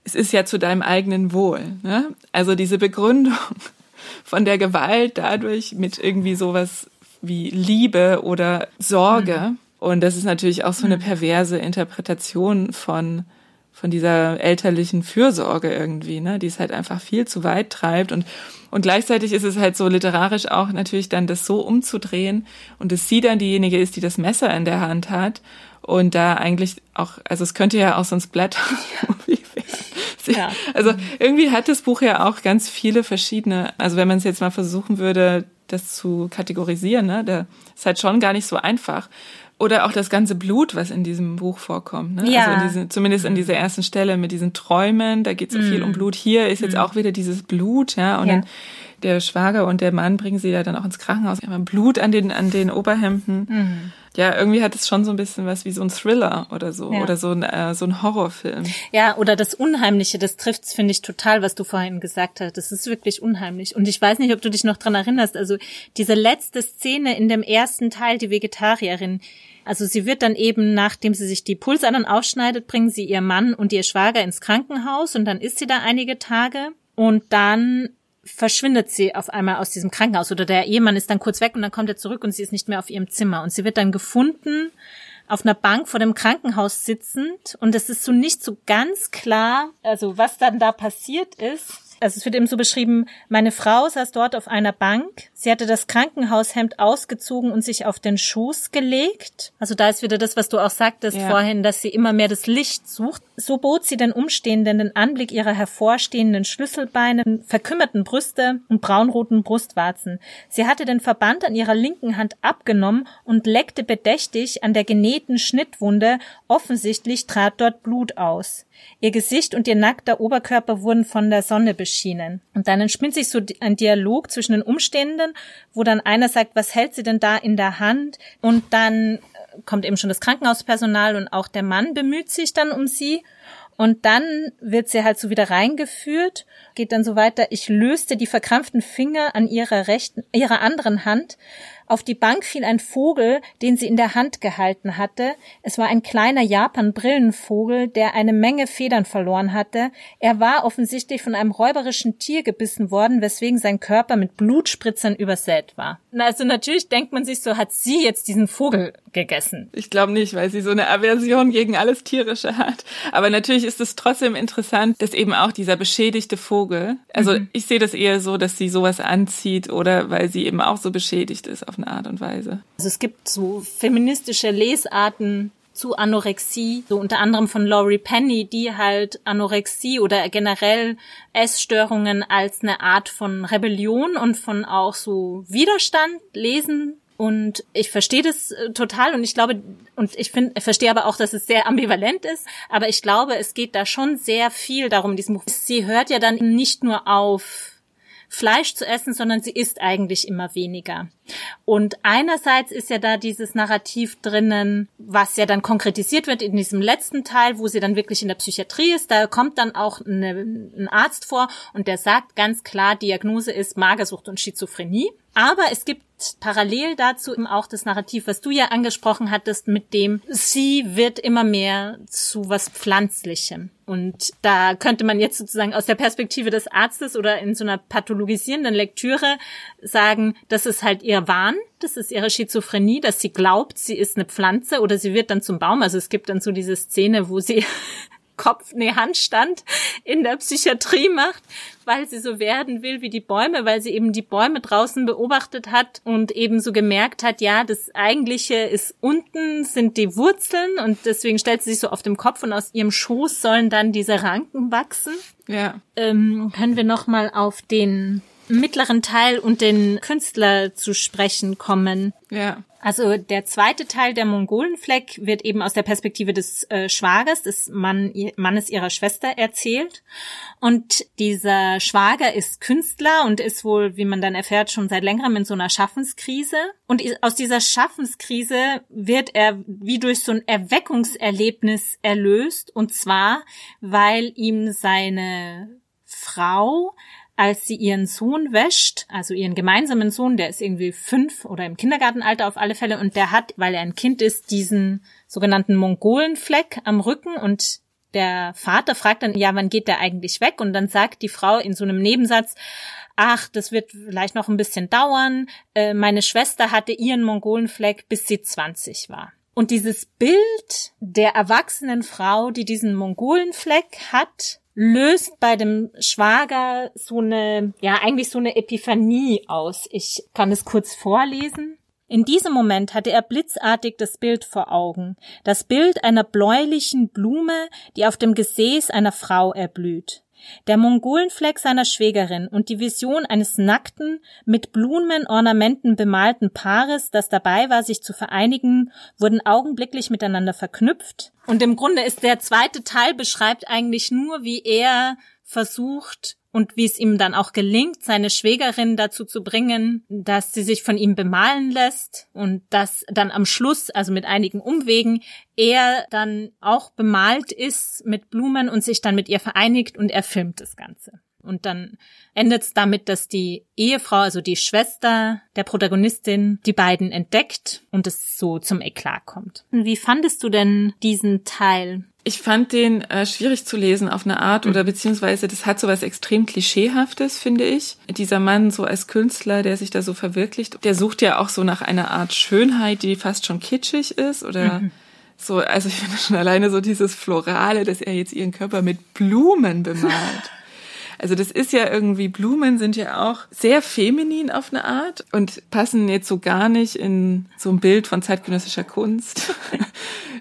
es ist ja zu deinem eigenen Wohl. Ne? Also diese Begründung von der Gewalt dadurch mit irgendwie sowas wie Liebe oder Sorge. Mhm. Und das ist natürlich auch so eine mhm. perverse Interpretation von von dieser elterlichen Fürsorge irgendwie, ne, die es halt einfach viel zu weit treibt und und gleichzeitig ist es halt so literarisch auch natürlich dann das so umzudrehen und dass sie dann diejenige ist, die das Messer in der Hand hat und da eigentlich auch, also es könnte ja auch sonst Blätter ja. Also irgendwie hat das Buch ja auch ganz viele verschiedene, also wenn man es jetzt mal versuchen würde, das zu kategorisieren, ne, da ist halt schon gar nicht so einfach. Oder auch das ganze Blut, was in diesem Buch vorkommt. Ne? Ja. Also in diese, zumindest in dieser ersten Stelle mit diesen Träumen, da geht es so mm. viel um Blut. Hier ist jetzt mm. auch wieder dieses Blut, ja. Und ja. dann der Schwager und der Mann bringen sie ja dann auch ins Krankenhaus. Ja, Blut an den, an den Oberhemden. Mm ja, irgendwie hat es schon so ein bisschen was wie so ein Thriller oder so ja. oder so ein, äh, so ein Horrorfilm. Ja, oder das Unheimliche, das trifft's, finde ich, total, was du vorhin gesagt hast. Das ist wirklich unheimlich. Und ich weiß nicht, ob du dich noch dran erinnerst. Also diese letzte Szene in dem ersten Teil, die Vegetarierin, also sie wird dann eben, nachdem sie sich die Pulsadern ausschneidet, bringen sie ihr Mann und ihr Schwager ins Krankenhaus und dann ist sie da einige Tage und dann verschwindet sie auf einmal aus diesem Krankenhaus oder der Ehemann ist dann kurz weg und dann kommt er zurück und sie ist nicht mehr auf ihrem Zimmer und sie wird dann gefunden auf einer Bank vor dem Krankenhaus sitzend und es ist so nicht so ganz klar, also was dann da passiert ist also es wird eben so beschrieben, meine Frau saß dort auf einer Bank. Sie hatte das Krankenhaushemd ausgezogen und sich auf den Schoß gelegt. Also da ist wieder das, was du auch sagtest ja. vorhin, dass sie immer mehr das Licht sucht. So bot sie den Umstehenden den Anblick ihrer hervorstehenden Schlüsselbeine, verkümmerten Brüste und braunroten Brustwarzen. Sie hatte den Verband an ihrer linken Hand abgenommen und leckte bedächtig an der genähten Schnittwunde. Offensichtlich trat dort Blut aus. Ihr Gesicht und ihr nackter Oberkörper wurden von der Sonne beschienen. Und dann entspinnt sich so ein Dialog zwischen den Umstehenden, wo dann einer sagt, was hält sie denn da in der Hand? Und dann kommt eben schon das Krankenhauspersonal und auch der Mann bemüht sich dann um sie. Und dann wird sie halt so wieder reingeführt, geht dann so weiter. Ich löste die verkrampften Finger an ihrer rechten, ihrer anderen Hand, auf die Bank fiel ein Vogel, den sie in der Hand gehalten hatte. Es war ein kleiner Japan-Brillenvogel, der eine Menge Federn verloren hatte. Er war offensichtlich von einem räuberischen Tier gebissen worden, weswegen sein Körper mit Blutspritzern übersät war. Also natürlich denkt man sich so, hat sie jetzt diesen Vogel gegessen? Ich glaube nicht, weil sie so eine Aversion gegen alles Tierische hat. Aber natürlich ist es trotzdem interessant, dass eben auch dieser beschädigte Vogel, also mhm. ich sehe das eher so, dass sie sowas anzieht oder weil sie eben auch so beschädigt ist auf eine Art und Weise. Also es gibt so feministische Lesarten zu Anorexie, so unter anderem von Laurie Penny, die halt Anorexie oder generell Essstörungen als eine Art von Rebellion und von auch so Widerstand lesen und ich verstehe das äh, total und ich glaube, und ich finde, verstehe aber auch, dass es sehr ambivalent ist, aber ich glaube, es geht da schon sehr viel darum, diesem Buch. Sie hört ja dann nicht nur auf Fleisch zu essen, sondern sie isst eigentlich immer weniger. Und einerseits ist ja da dieses Narrativ drinnen, was ja dann konkretisiert wird in diesem letzten Teil, wo sie dann wirklich in der Psychiatrie ist. Da kommt dann auch eine, ein Arzt vor und der sagt ganz klar, Diagnose ist Magersucht und Schizophrenie. Aber es gibt parallel dazu eben auch das Narrativ, was du ja angesprochen hattest, mit dem sie wird immer mehr zu was Pflanzlichem. Und da könnte man jetzt sozusagen aus der Perspektive des Arztes oder in so einer pathologisierenden Lektüre sagen, das ist halt ihr Wahn, das ist ihre Schizophrenie, dass sie glaubt, sie ist eine Pflanze oder sie wird dann zum Baum. Also es gibt dann so diese Szene, wo sie Kopf, nee, Handstand in der Psychiatrie macht, weil sie so werden will wie die Bäume, weil sie eben die Bäume draußen beobachtet hat und eben so gemerkt hat, ja, das eigentliche ist unten, sind die Wurzeln und deswegen stellt sie sich so auf dem Kopf und aus ihrem Schoß sollen dann diese Ranken wachsen. Ja. Ähm, können wir nochmal auf den mittleren Teil und den Künstler zu sprechen kommen. Ja. Also der zweite Teil der Mongolenfleck wird eben aus der Perspektive des äh, Schwagers, des Mann, Mannes ihrer Schwester erzählt. Und dieser Schwager ist Künstler und ist wohl, wie man dann erfährt, schon seit längerem in so einer Schaffenskrise. Und aus dieser Schaffenskrise wird er wie durch so ein Erweckungserlebnis erlöst. Und zwar, weil ihm seine Frau als sie ihren Sohn wäscht, also ihren gemeinsamen Sohn, der ist irgendwie fünf oder im Kindergartenalter auf alle Fälle, und der hat, weil er ein Kind ist, diesen sogenannten Mongolenfleck am Rücken und der Vater fragt dann, ja, wann geht der eigentlich weg? Und dann sagt die Frau in so einem Nebensatz, ach, das wird vielleicht noch ein bisschen dauern. Äh, meine Schwester hatte ihren Mongolenfleck, bis sie 20 war. Und dieses Bild der erwachsenen Frau, die diesen Mongolenfleck hat, löst bei dem Schwager so eine, ja, eigentlich so eine Epiphanie aus. Ich kann es kurz vorlesen. In diesem Moment hatte er blitzartig das Bild vor Augen, das Bild einer bläulichen Blume, die auf dem Gesäß einer Frau erblüht der Mongolenfleck seiner Schwägerin und die Vision eines nackten, mit Blumenornamenten bemalten Paares, das dabei war, sich zu vereinigen, wurden augenblicklich miteinander verknüpft. Und im Grunde ist der zweite Teil beschreibt eigentlich nur, wie er versucht, und wie es ihm dann auch gelingt, seine Schwägerin dazu zu bringen, dass sie sich von ihm bemalen lässt und dass dann am Schluss, also mit einigen Umwegen, er dann auch bemalt ist mit Blumen und sich dann mit ihr vereinigt und er filmt das Ganze. Und dann endet es damit, dass die Ehefrau, also die Schwester der Protagonistin, die beiden entdeckt und es so zum Eklat kommt. Wie fandest du denn diesen Teil? Ich fand den äh, schwierig zu lesen auf eine Art oder beziehungsweise das hat so was extrem Klischeehaftes, finde ich. Dieser Mann so als Künstler, der sich da so verwirklicht, der sucht ja auch so nach einer Art Schönheit, die fast schon kitschig ist oder mhm. so, also ich finde schon alleine so dieses Florale, dass er jetzt ihren Körper mit Blumen bemalt. Also das ist ja irgendwie, Blumen sind ja auch sehr feminin auf eine Art und passen jetzt so gar nicht in so ein Bild von zeitgenössischer Kunst.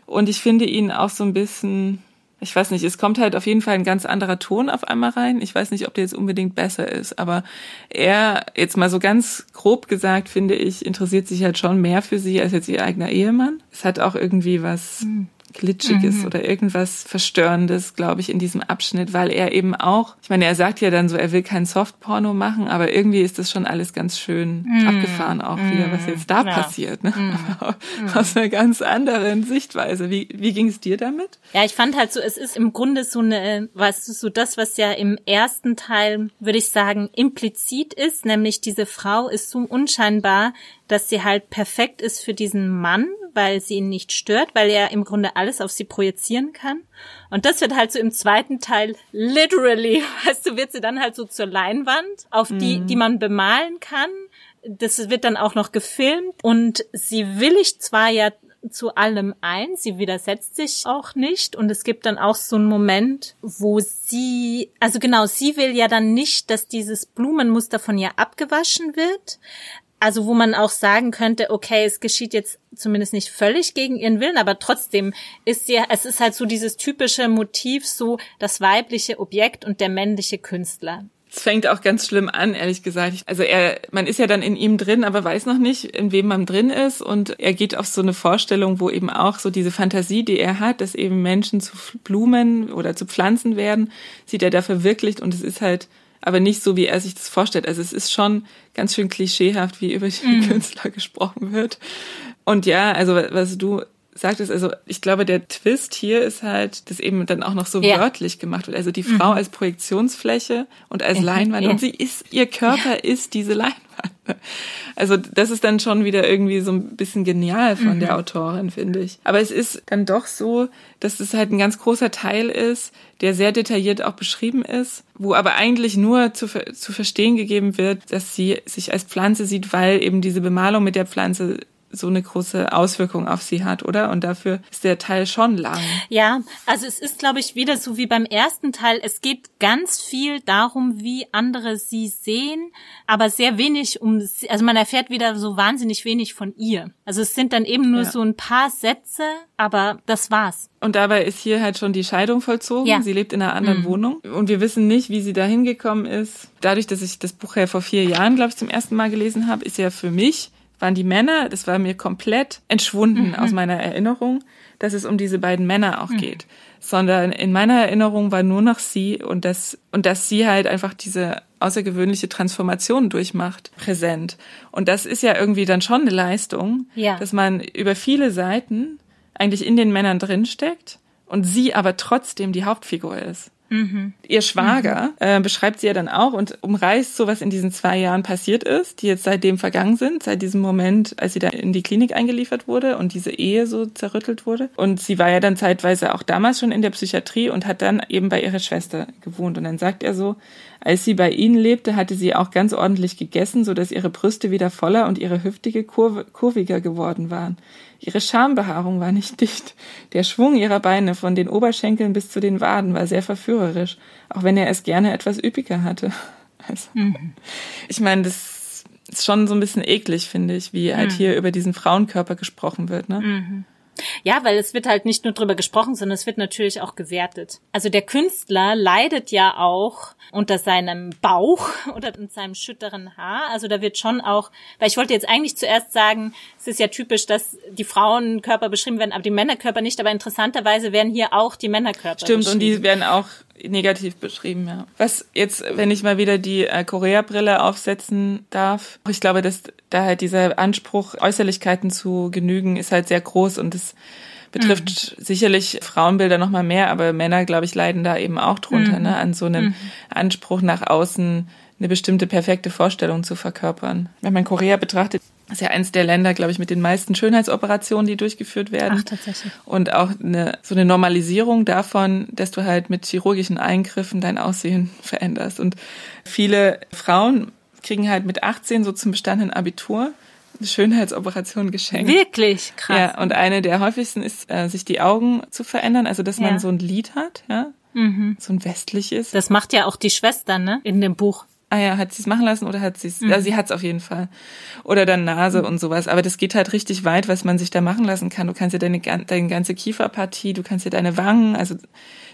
Und ich finde ihn auch so ein bisschen, ich weiß nicht, es kommt halt auf jeden Fall ein ganz anderer Ton auf einmal rein. Ich weiß nicht, ob der jetzt unbedingt besser ist, aber er, jetzt mal so ganz grob gesagt, finde ich, interessiert sich halt schon mehr für sie als jetzt ihr eigener Ehemann. Es hat auch irgendwie was, mhm. Glitschiges mhm. oder irgendwas Verstörendes, glaube ich, in diesem Abschnitt, weil er eben auch, ich meine, er sagt ja dann so, er will kein Softporno machen, aber irgendwie ist das schon alles ganz schön mhm. abgefahren auch mhm. wieder, was jetzt da ja. passiert, ne? Mhm. Aus einer ganz anderen Sichtweise. Wie, wie ging es dir damit? Ja, ich fand halt so, es ist im Grunde so eine, was so das, was ja im ersten Teil, würde ich sagen, implizit ist, nämlich diese Frau ist so unscheinbar, dass sie halt perfekt ist für diesen Mann, weil sie ihn nicht stört, weil er im Grunde alles auf sie projizieren kann. Und das wird halt so im zweiten Teil literally, weißt du, wird sie dann halt so zur Leinwand, auf die, mhm. die man bemalen kann. Das wird dann auch noch gefilmt und sie willigt zwar ja zu allem ein. Sie widersetzt sich auch nicht. Und es gibt dann auch so einen Moment, wo sie, also genau, sie will ja dann nicht, dass dieses Blumenmuster von ihr abgewaschen wird also wo man auch sagen könnte, okay, es geschieht jetzt zumindest nicht völlig gegen ihren Willen, aber trotzdem ist ja, es ist halt so dieses typische Motiv, so das weibliche Objekt und der männliche Künstler. Es fängt auch ganz schlimm an, ehrlich gesagt. Also er, man ist ja dann in ihm drin, aber weiß noch nicht, in wem man drin ist. Und er geht auf so eine Vorstellung, wo eben auch so diese Fantasie, die er hat, dass eben Menschen zu Blumen oder zu Pflanzen werden, sieht er da verwirklicht. Und es ist halt aber nicht so, wie er sich das vorstellt. Also es ist schon ganz schön klischeehaft, wie über die mhm. Künstler gesprochen wird. Und ja, also was du sagtest, also ich glaube, der Twist hier ist halt, dass eben dann auch noch so ja. wörtlich gemacht wird. Also die Frau mhm. als Projektionsfläche und als ja. Leinwand. Ja. Und sie ist, ihr Körper ist diese Leinwand. Also das ist dann schon wieder irgendwie so ein bisschen genial von mhm. der Autorin, finde ich. Aber es ist dann doch so, dass es halt ein ganz großer Teil ist, der sehr detailliert auch beschrieben ist, wo aber eigentlich nur zu, zu verstehen gegeben wird, dass sie sich als Pflanze sieht, weil eben diese Bemalung mit der Pflanze so eine große Auswirkung auf sie hat, oder? Und dafür ist der Teil schon lang. Ja, also es ist, glaube ich, wieder so wie beim ersten Teil. Es geht ganz viel darum, wie andere sie sehen, aber sehr wenig um, also man erfährt wieder so wahnsinnig wenig von ihr. Also es sind dann eben nur ja. so ein paar Sätze, aber das war's. Und dabei ist hier halt schon die Scheidung vollzogen. Ja. Sie lebt in einer anderen mhm. Wohnung. Und wir wissen nicht, wie sie da hingekommen ist. Dadurch, dass ich das Buch ja vor vier Jahren, glaube ich, zum ersten Mal gelesen habe, ist ja für mich waren die Männer, das war mir komplett entschwunden mhm. aus meiner Erinnerung, dass es um diese beiden Männer auch mhm. geht. Sondern in meiner Erinnerung war nur noch sie und das, und dass sie halt einfach diese außergewöhnliche Transformation durchmacht, präsent. Und das ist ja irgendwie dann schon eine Leistung, ja. dass man über viele Seiten eigentlich in den Männern drinsteckt und sie aber trotzdem die Hauptfigur ist. Mhm. Ihr Schwager mhm. äh, beschreibt sie ja dann auch und umreißt so, was in diesen zwei Jahren passiert ist, die jetzt seitdem vergangen sind, seit diesem Moment, als sie da in die Klinik eingeliefert wurde und diese Ehe so zerrüttelt wurde. Und sie war ja dann zeitweise auch damals schon in der Psychiatrie und hat dann eben bei ihrer Schwester gewohnt. Und dann sagt er so, als sie bei ihnen lebte, hatte sie auch ganz ordentlich gegessen, so dass ihre Brüste wieder voller und ihre Hüftige kurv kurviger geworden waren. Ihre Schambehaarung war nicht dicht. Der Schwung ihrer Beine von den Oberschenkeln bis zu den Waden war sehr verführerisch, auch wenn er es gerne etwas üppiger hatte. Also, mhm. Ich meine, das ist schon so ein bisschen eklig, finde ich, wie halt mhm. hier über diesen Frauenkörper gesprochen wird. Ne? Mhm. Ja, weil es wird halt nicht nur drüber gesprochen, sondern es wird natürlich auch gewertet. Also der Künstler leidet ja auch unter seinem Bauch oder in seinem schütteren Haar. Also da wird schon auch, weil ich wollte jetzt eigentlich zuerst sagen, es ist ja typisch, dass die Frauenkörper beschrieben werden, aber die Männerkörper nicht. Aber interessanterweise werden hier auch die Männerkörper Stimmt, und die werden auch negativ beschrieben, ja. Was jetzt, wenn ich mal wieder die äh, Korea-Brille aufsetzen darf, ich glaube, dass da halt dieser Anspruch, Äußerlichkeiten zu genügen, ist halt sehr groß und es betrifft mhm. sicherlich Frauenbilder noch mal mehr, aber Männer, glaube ich, leiden da eben auch drunter, mhm. ne, an so einem mhm. Anspruch nach außen eine bestimmte perfekte Vorstellung zu verkörpern. Wenn man Korea betrachtet, ist ja eins der Länder, glaube ich, mit den meisten Schönheitsoperationen, die durchgeführt werden. Ach, tatsächlich. Und auch eine, so eine Normalisierung davon, dass du halt mit chirurgischen Eingriffen dein Aussehen veränderst. Und viele Frauen kriegen halt mit 18 so zum bestandenen Abitur eine Schönheitsoperation geschenkt. Wirklich krass. Ja, und eine der häufigsten ist, äh, sich die Augen zu verändern, also dass ja. man so ein Lid hat, ja, mhm. so ein westliches. Das macht ja auch die Schwester, ne, in dem Buch. Ah ja, hat sie es machen lassen oder hat sie es? Mhm. Ja, sie hat es auf jeden Fall. Oder dann Nase mhm. und sowas. Aber das geht halt richtig weit, was man sich da machen lassen kann. Du kannst ja deine, deine ganze Kieferpartie, du kannst ja deine Wangen, also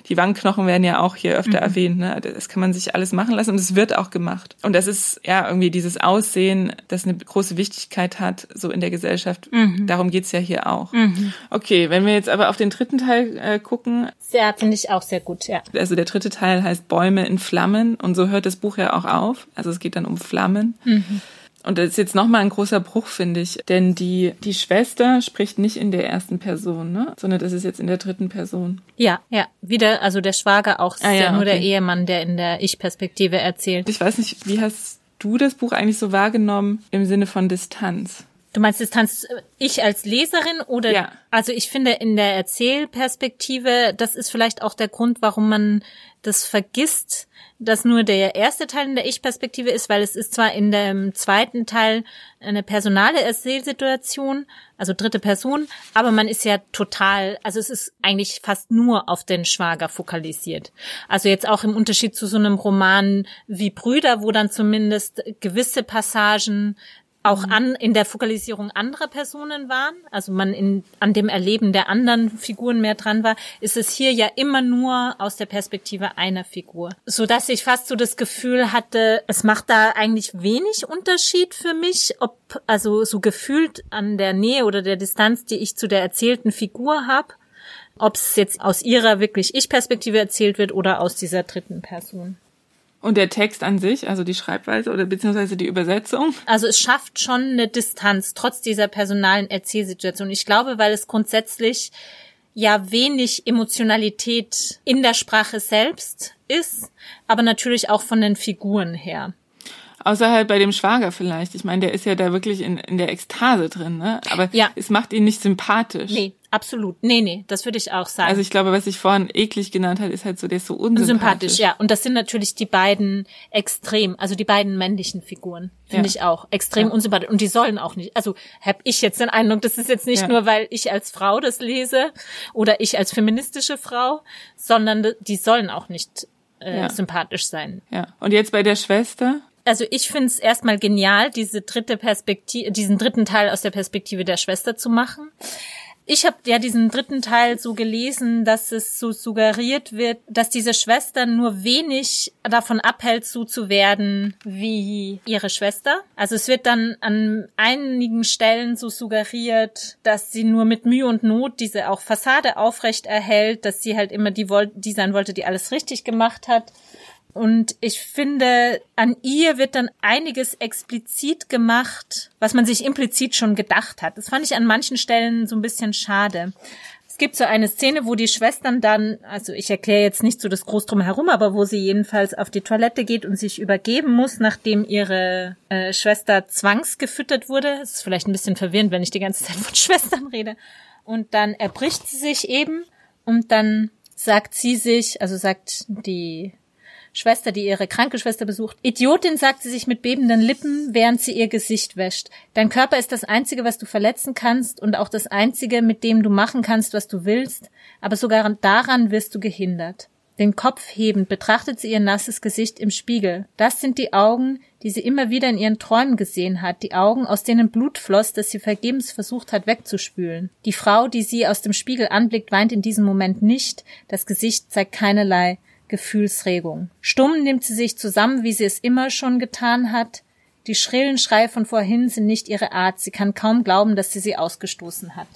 die Wangenknochen werden ja auch hier öfter mhm. erwähnt. Ne? Das kann man sich alles machen lassen und es wird auch gemacht. Und das ist ja irgendwie dieses Aussehen, das eine große Wichtigkeit hat, so in der Gesellschaft. Mhm. Darum geht's ja hier auch. Mhm. Okay, wenn wir jetzt aber auf den dritten Teil äh, gucken. Ja, finde ich auch sehr gut, ja. Also der dritte Teil heißt Bäume in Flammen und so hört das Buch ja auch auf. Also es geht dann um Flammen. Mhm. Und das ist jetzt nochmal ein großer Bruch, finde ich. Denn die, die Schwester spricht nicht in der ersten Person, ne? Sondern das ist jetzt in der dritten Person. Ja, ja. Wieder, also der Schwager auch. Ah, ist ja, ja nur okay. der Ehemann, der in der Ich-Perspektive erzählt. Ich weiß nicht, wie hast du das Buch eigentlich so wahrgenommen im Sinne von Distanz? Du meinst Distanz, äh, ich als Leserin oder? Ja. Also ich finde in der Erzählperspektive, das ist vielleicht auch der Grund, warum man das vergisst, dass nur der erste Teil in der Ich-Perspektive ist, weil es ist zwar in dem zweiten Teil eine personale Erzählsituation, also dritte Person, aber man ist ja total, also es ist eigentlich fast nur auf den Schwager fokalisiert. Also jetzt auch im Unterschied zu so einem Roman wie Brüder, wo dann zumindest gewisse Passagen auch mhm. an in der Fokalisierung anderer Personen waren, also man in, an dem Erleben der anderen Figuren mehr dran war, ist es hier ja immer nur aus der Perspektive einer Figur, so dass ich fast so das Gefühl hatte, es macht da eigentlich wenig Unterschied für mich, ob also so gefühlt an der Nähe oder der Distanz, die ich zu der erzählten Figur habe, ob es jetzt aus ihrer wirklich Ich-Perspektive erzählt wird oder aus dieser dritten Person. Und der Text an sich, also die Schreibweise oder beziehungsweise die Übersetzung? Also es schafft schon eine Distanz, trotz dieser personalen Erzählsituation. Ich glaube, weil es grundsätzlich ja wenig Emotionalität in der Sprache selbst ist, aber natürlich auch von den Figuren her. Außer halt bei dem Schwager vielleicht. Ich meine, der ist ja da wirklich in, in der Ekstase drin, ne? Aber ja. es macht ihn nicht sympathisch. Nee, absolut. Nee, nee, das würde ich auch sagen. Also ich glaube, was ich vorhin eklig genannt hat, ist halt so, der ist so unsympathisch. Sympathisch, ja. Und das sind natürlich die beiden extrem, also die beiden männlichen Figuren, finde ja. ich auch. Extrem ja. unsympathisch. Und die sollen auch nicht, also habe ich jetzt den Eindruck, das ist jetzt nicht ja. nur, weil ich als Frau das lese oder ich als feministische Frau, sondern die sollen auch nicht äh, sympathisch sein. Ja. Und jetzt bei der Schwester? Also ich finde es erstmal genial, diese dritte Perspektive, diesen dritten Teil aus der Perspektive der Schwester zu machen. Ich habe ja diesen dritten Teil so gelesen, dass es so suggeriert wird, dass diese Schwester nur wenig davon abhält, so zu werden wie ihre Schwester. Also es wird dann an einigen Stellen so suggeriert, dass sie nur mit Mühe und Not diese auch Fassade aufrecht erhält, dass sie halt immer die, die sein wollte, die alles richtig gemacht hat. Und ich finde, an ihr wird dann einiges explizit gemacht, was man sich implizit schon gedacht hat. Das fand ich an manchen Stellen so ein bisschen schade. Es gibt so eine Szene, wo die Schwestern dann, also ich erkläre jetzt nicht so das groß drum herum, aber wo sie jedenfalls auf die Toilette geht und sich übergeben muss, nachdem ihre äh, Schwester zwangsgefüttert wurde. Es ist vielleicht ein bisschen verwirrend, wenn ich die ganze Zeit von Schwestern rede. Und dann erbricht sie sich eben und dann sagt sie sich, also sagt die Schwester, die ihre kranke Schwester besucht. Idiotin, sagt sie sich mit bebenden Lippen, während sie ihr Gesicht wäscht. Dein Körper ist das Einzige, was du verletzen kannst und auch das Einzige, mit dem du machen kannst, was du willst, aber sogar daran wirst du gehindert. Den Kopf hebend betrachtet sie ihr nasses Gesicht im Spiegel. Das sind die Augen, die sie immer wieder in ihren Träumen gesehen hat, die Augen, aus denen Blut floss, das sie vergebens versucht hat wegzuspülen. Die Frau, die sie aus dem Spiegel anblickt, weint in diesem Moment nicht, das Gesicht zeigt keinerlei Gefühlsregung. Stumm nimmt sie sich zusammen, wie sie es immer schon getan hat. Die schrillen Schreie von vorhin sind nicht ihre Art. Sie kann kaum glauben, dass sie sie ausgestoßen hat.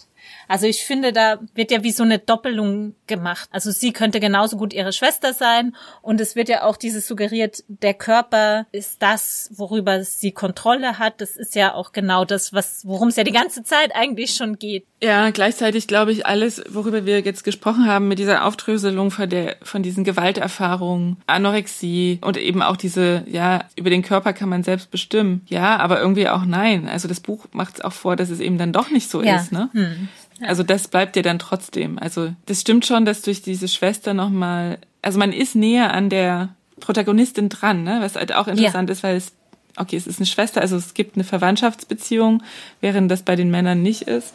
Also ich finde, da wird ja wie so eine Doppelung gemacht. Also sie könnte genauso gut ihre Schwester sein und es wird ja auch dieses suggeriert, der Körper ist das, worüber sie Kontrolle hat. Das ist ja auch genau das, was, worum es ja die ganze Zeit eigentlich schon geht. Ja, gleichzeitig glaube ich, alles, worüber wir jetzt gesprochen haben, mit dieser Aufdröselung von der, von diesen Gewalterfahrungen, Anorexie und eben auch diese, ja, über den Körper kann man selbst bestimmen. Ja, aber irgendwie auch nein. Also das Buch macht es auch vor, dass es eben dann doch nicht so ja. ist, ne? Hm. Also das bleibt dir dann trotzdem. Also das stimmt schon, dass durch diese Schwester nochmal, also man ist näher an der Protagonistin dran, ne? Was halt auch interessant ja. ist, weil es okay, es ist eine Schwester, also es gibt eine Verwandtschaftsbeziehung, während das bei den Männern nicht ist.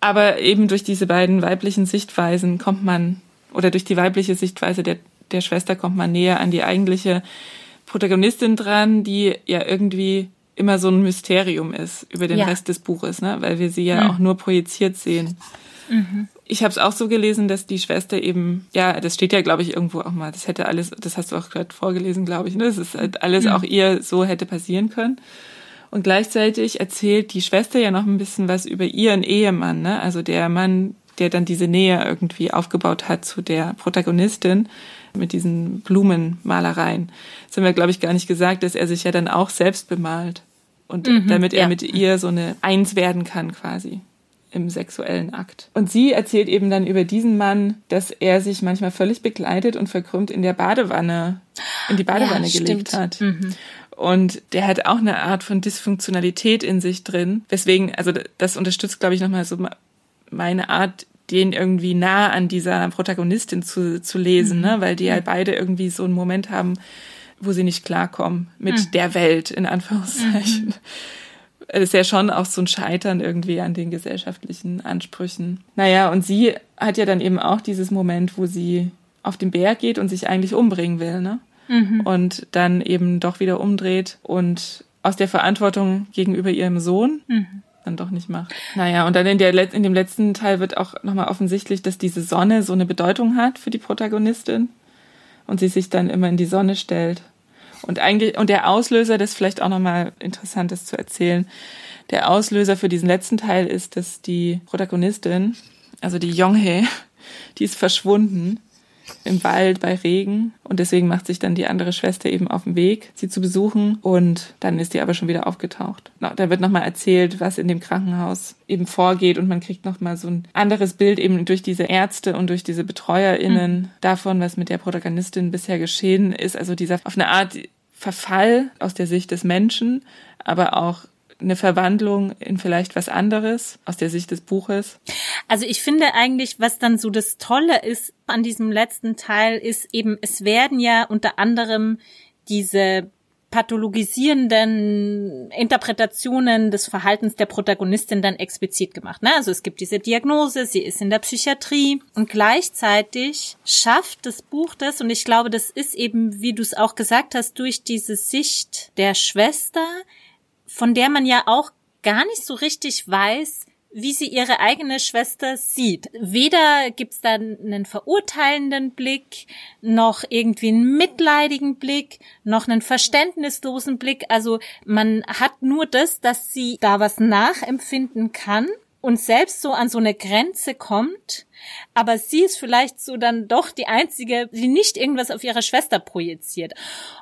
Aber eben durch diese beiden weiblichen Sichtweisen kommt man, oder durch die weibliche Sichtweise der, der Schwester kommt man näher an die eigentliche Protagonistin dran, die ja irgendwie immer so ein Mysterium ist über den ja. Rest des Buches, ne? weil wir sie ja mhm. auch nur projiziert sehen. Mhm. Ich habe es auch so gelesen, dass die Schwester eben, ja, das steht ja, glaube ich, irgendwo auch mal, das hätte alles, das hast du auch gerade vorgelesen, glaube ich, ne? Das ist halt alles mhm. auch ihr so hätte passieren können. Und gleichzeitig erzählt die Schwester ja noch ein bisschen was über ihren Ehemann, ne? Also der Mann, der dann diese Nähe irgendwie aufgebaut hat zu der Protagonistin mit diesen Blumenmalereien. Das haben wir, glaube ich, gar nicht gesagt, dass er sich ja dann auch selbst bemalt. Und mhm, damit er ja. mit ihr so eine Eins werden kann quasi im sexuellen Akt. Und sie erzählt eben dann über diesen Mann, dass er sich manchmal völlig begleitet und verkrümmt in der Badewanne, in die Badewanne ja, gelegt hat. Mhm. Und der hat auch eine Art von Dysfunktionalität in sich drin. Weswegen, also das unterstützt, glaube ich, nochmal so meine Art, den irgendwie nah an dieser Protagonistin zu, zu lesen, ne? weil die ja beide irgendwie so einen Moment haben, wo sie nicht klarkommen mit mhm. der Welt, in Anführungszeichen. Mhm. Es ist ja schon auch so ein Scheitern irgendwie an den gesellschaftlichen Ansprüchen. Naja, und sie hat ja dann eben auch dieses Moment, wo sie auf den Berg geht und sich eigentlich umbringen will, ne? Mhm. Und dann eben doch wieder umdreht und aus der Verantwortung gegenüber ihrem Sohn mhm dann doch nicht macht. Naja, und dann in, der, in dem letzten Teil wird auch nochmal offensichtlich, dass diese Sonne so eine Bedeutung hat für die Protagonistin und sie sich dann immer in die Sonne stellt. Und eigentlich, und der Auslöser, das ist vielleicht auch nochmal interessant ist zu erzählen, der Auslöser für diesen letzten Teil ist, dass die Protagonistin, also die Yonghae, die ist verschwunden im Wald bei Regen und deswegen macht sich dann die andere Schwester eben auf den Weg, sie zu besuchen und dann ist die aber schon wieder aufgetaucht. Da wird nochmal erzählt, was in dem Krankenhaus eben vorgeht und man kriegt nochmal so ein anderes Bild eben durch diese Ärzte und durch diese BetreuerInnen mhm. davon, was mit der Protagonistin bisher geschehen ist. Also dieser auf eine Art Verfall aus der Sicht des Menschen, aber auch eine Verwandlung in vielleicht was anderes aus der Sicht des Buches? Also ich finde eigentlich, was dann so das Tolle ist an diesem letzten Teil, ist eben, es werden ja unter anderem diese pathologisierenden Interpretationen des Verhaltens der Protagonistin dann explizit gemacht. Ne? Also es gibt diese Diagnose, sie ist in der Psychiatrie und gleichzeitig schafft das Buch das und ich glaube, das ist eben, wie du es auch gesagt hast, durch diese Sicht der Schwester, von der man ja auch gar nicht so richtig weiß, wie sie ihre eigene Schwester sieht. Weder gibt's da einen verurteilenden Blick, noch irgendwie einen mitleidigen Blick, noch einen verständnislosen Blick. Also man hat nur das, dass sie da was nachempfinden kann und selbst so an so eine Grenze kommt, aber sie ist vielleicht so dann doch die einzige, die nicht irgendwas auf ihre Schwester projiziert.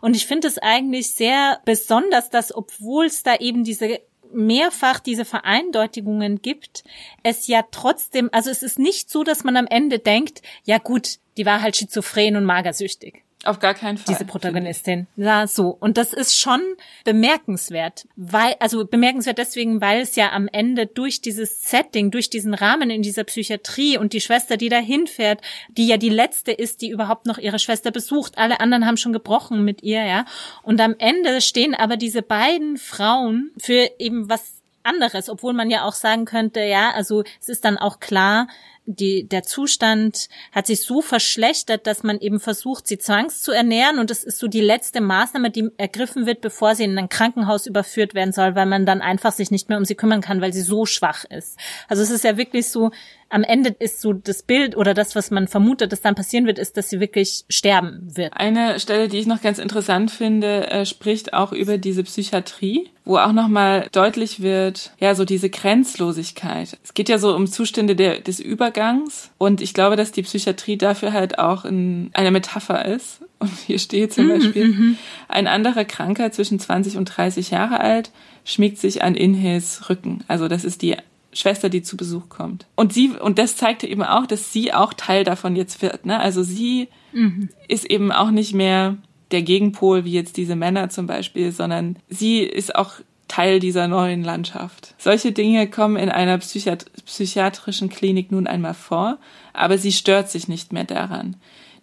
Und ich finde es eigentlich sehr besonders, dass obwohl es da eben diese mehrfach diese Vereindeutigungen gibt, es ja trotzdem, also es ist nicht so, dass man am Ende denkt, ja gut, die war halt schizophren und magersüchtig. Auf gar keinen Fall. Diese Protagonistin. Ja, so. Und das ist schon bemerkenswert, weil, also bemerkenswert deswegen, weil es ja am Ende durch dieses Setting, durch diesen Rahmen in dieser Psychiatrie und die Schwester, die da hinfährt, die ja die letzte ist, die überhaupt noch ihre Schwester besucht. Alle anderen haben schon gebrochen mit ihr, ja. Und am Ende stehen aber diese beiden Frauen für eben was anderes, obwohl man ja auch sagen könnte, ja, also es ist dann auch klar, die, der Zustand hat sich so verschlechtert, dass man eben versucht, sie zwangs zu ernähren und das ist so die letzte Maßnahme, die ergriffen wird, bevor sie in ein Krankenhaus überführt werden soll, weil man dann einfach sich nicht mehr um sie kümmern kann, weil sie so schwach ist. Also es ist ja wirklich so, am Ende ist so das Bild oder das, was man vermutet, dass dann passieren wird, ist, dass sie wirklich sterben wird. Eine Stelle, die ich noch ganz interessant finde, äh, spricht auch über diese Psychiatrie, wo auch nochmal deutlich wird, ja, so diese Grenzlosigkeit. Es geht ja so um Zustände der, des Übergangs und ich glaube, dass die Psychiatrie dafür halt auch in, eine Metapher ist. Und hier steht zum mhm, Beispiel, mhm. ein anderer Kranker zwischen 20 und 30 Jahre alt schmiegt sich an Inhes Rücken. Also das ist die Schwester, die zu Besuch kommt. Und sie, und das zeigte eben auch, dass sie auch Teil davon jetzt wird. Ne? Also sie mhm. ist eben auch nicht mehr der Gegenpol, wie jetzt diese Männer zum Beispiel, sondern sie ist auch Teil dieser neuen Landschaft. Solche Dinge kommen in einer Psychiat psychiatrischen Klinik nun einmal vor, aber sie stört sich nicht mehr daran.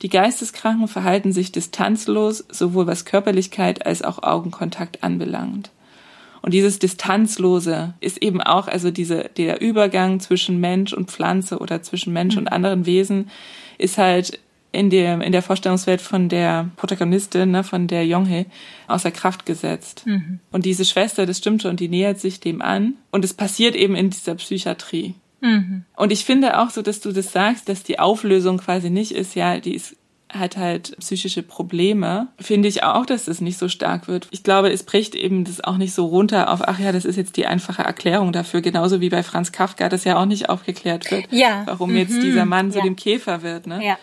Die Geisteskranken verhalten sich distanzlos, sowohl was Körperlichkeit als auch Augenkontakt anbelangt. Und dieses Distanzlose ist eben auch, also diese, der Übergang zwischen Mensch und Pflanze oder zwischen Mensch mhm. und anderen Wesen ist halt in der, in der Vorstellungswelt von der Protagonistin, ne, von der Jonghe, außer Kraft gesetzt. Mhm. Und diese Schwester, das stimmt schon, die nähert sich dem an. Und es passiert eben in dieser Psychiatrie. Mhm. Und ich finde auch so, dass du das sagst, dass die Auflösung quasi nicht ist, ja, die ist hat halt psychische Probleme, finde ich auch, dass es nicht so stark wird. Ich glaube, es bricht eben das auch nicht so runter auf, ach ja, das ist jetzt die einfache Erklärung dafür, genauso wie bei Franz Kafka, das ja auch nicht aufgeklärt wird, ja. warum mhm. jetzt dieser Mann so ja. dem Käfer wird. Ne? Ja.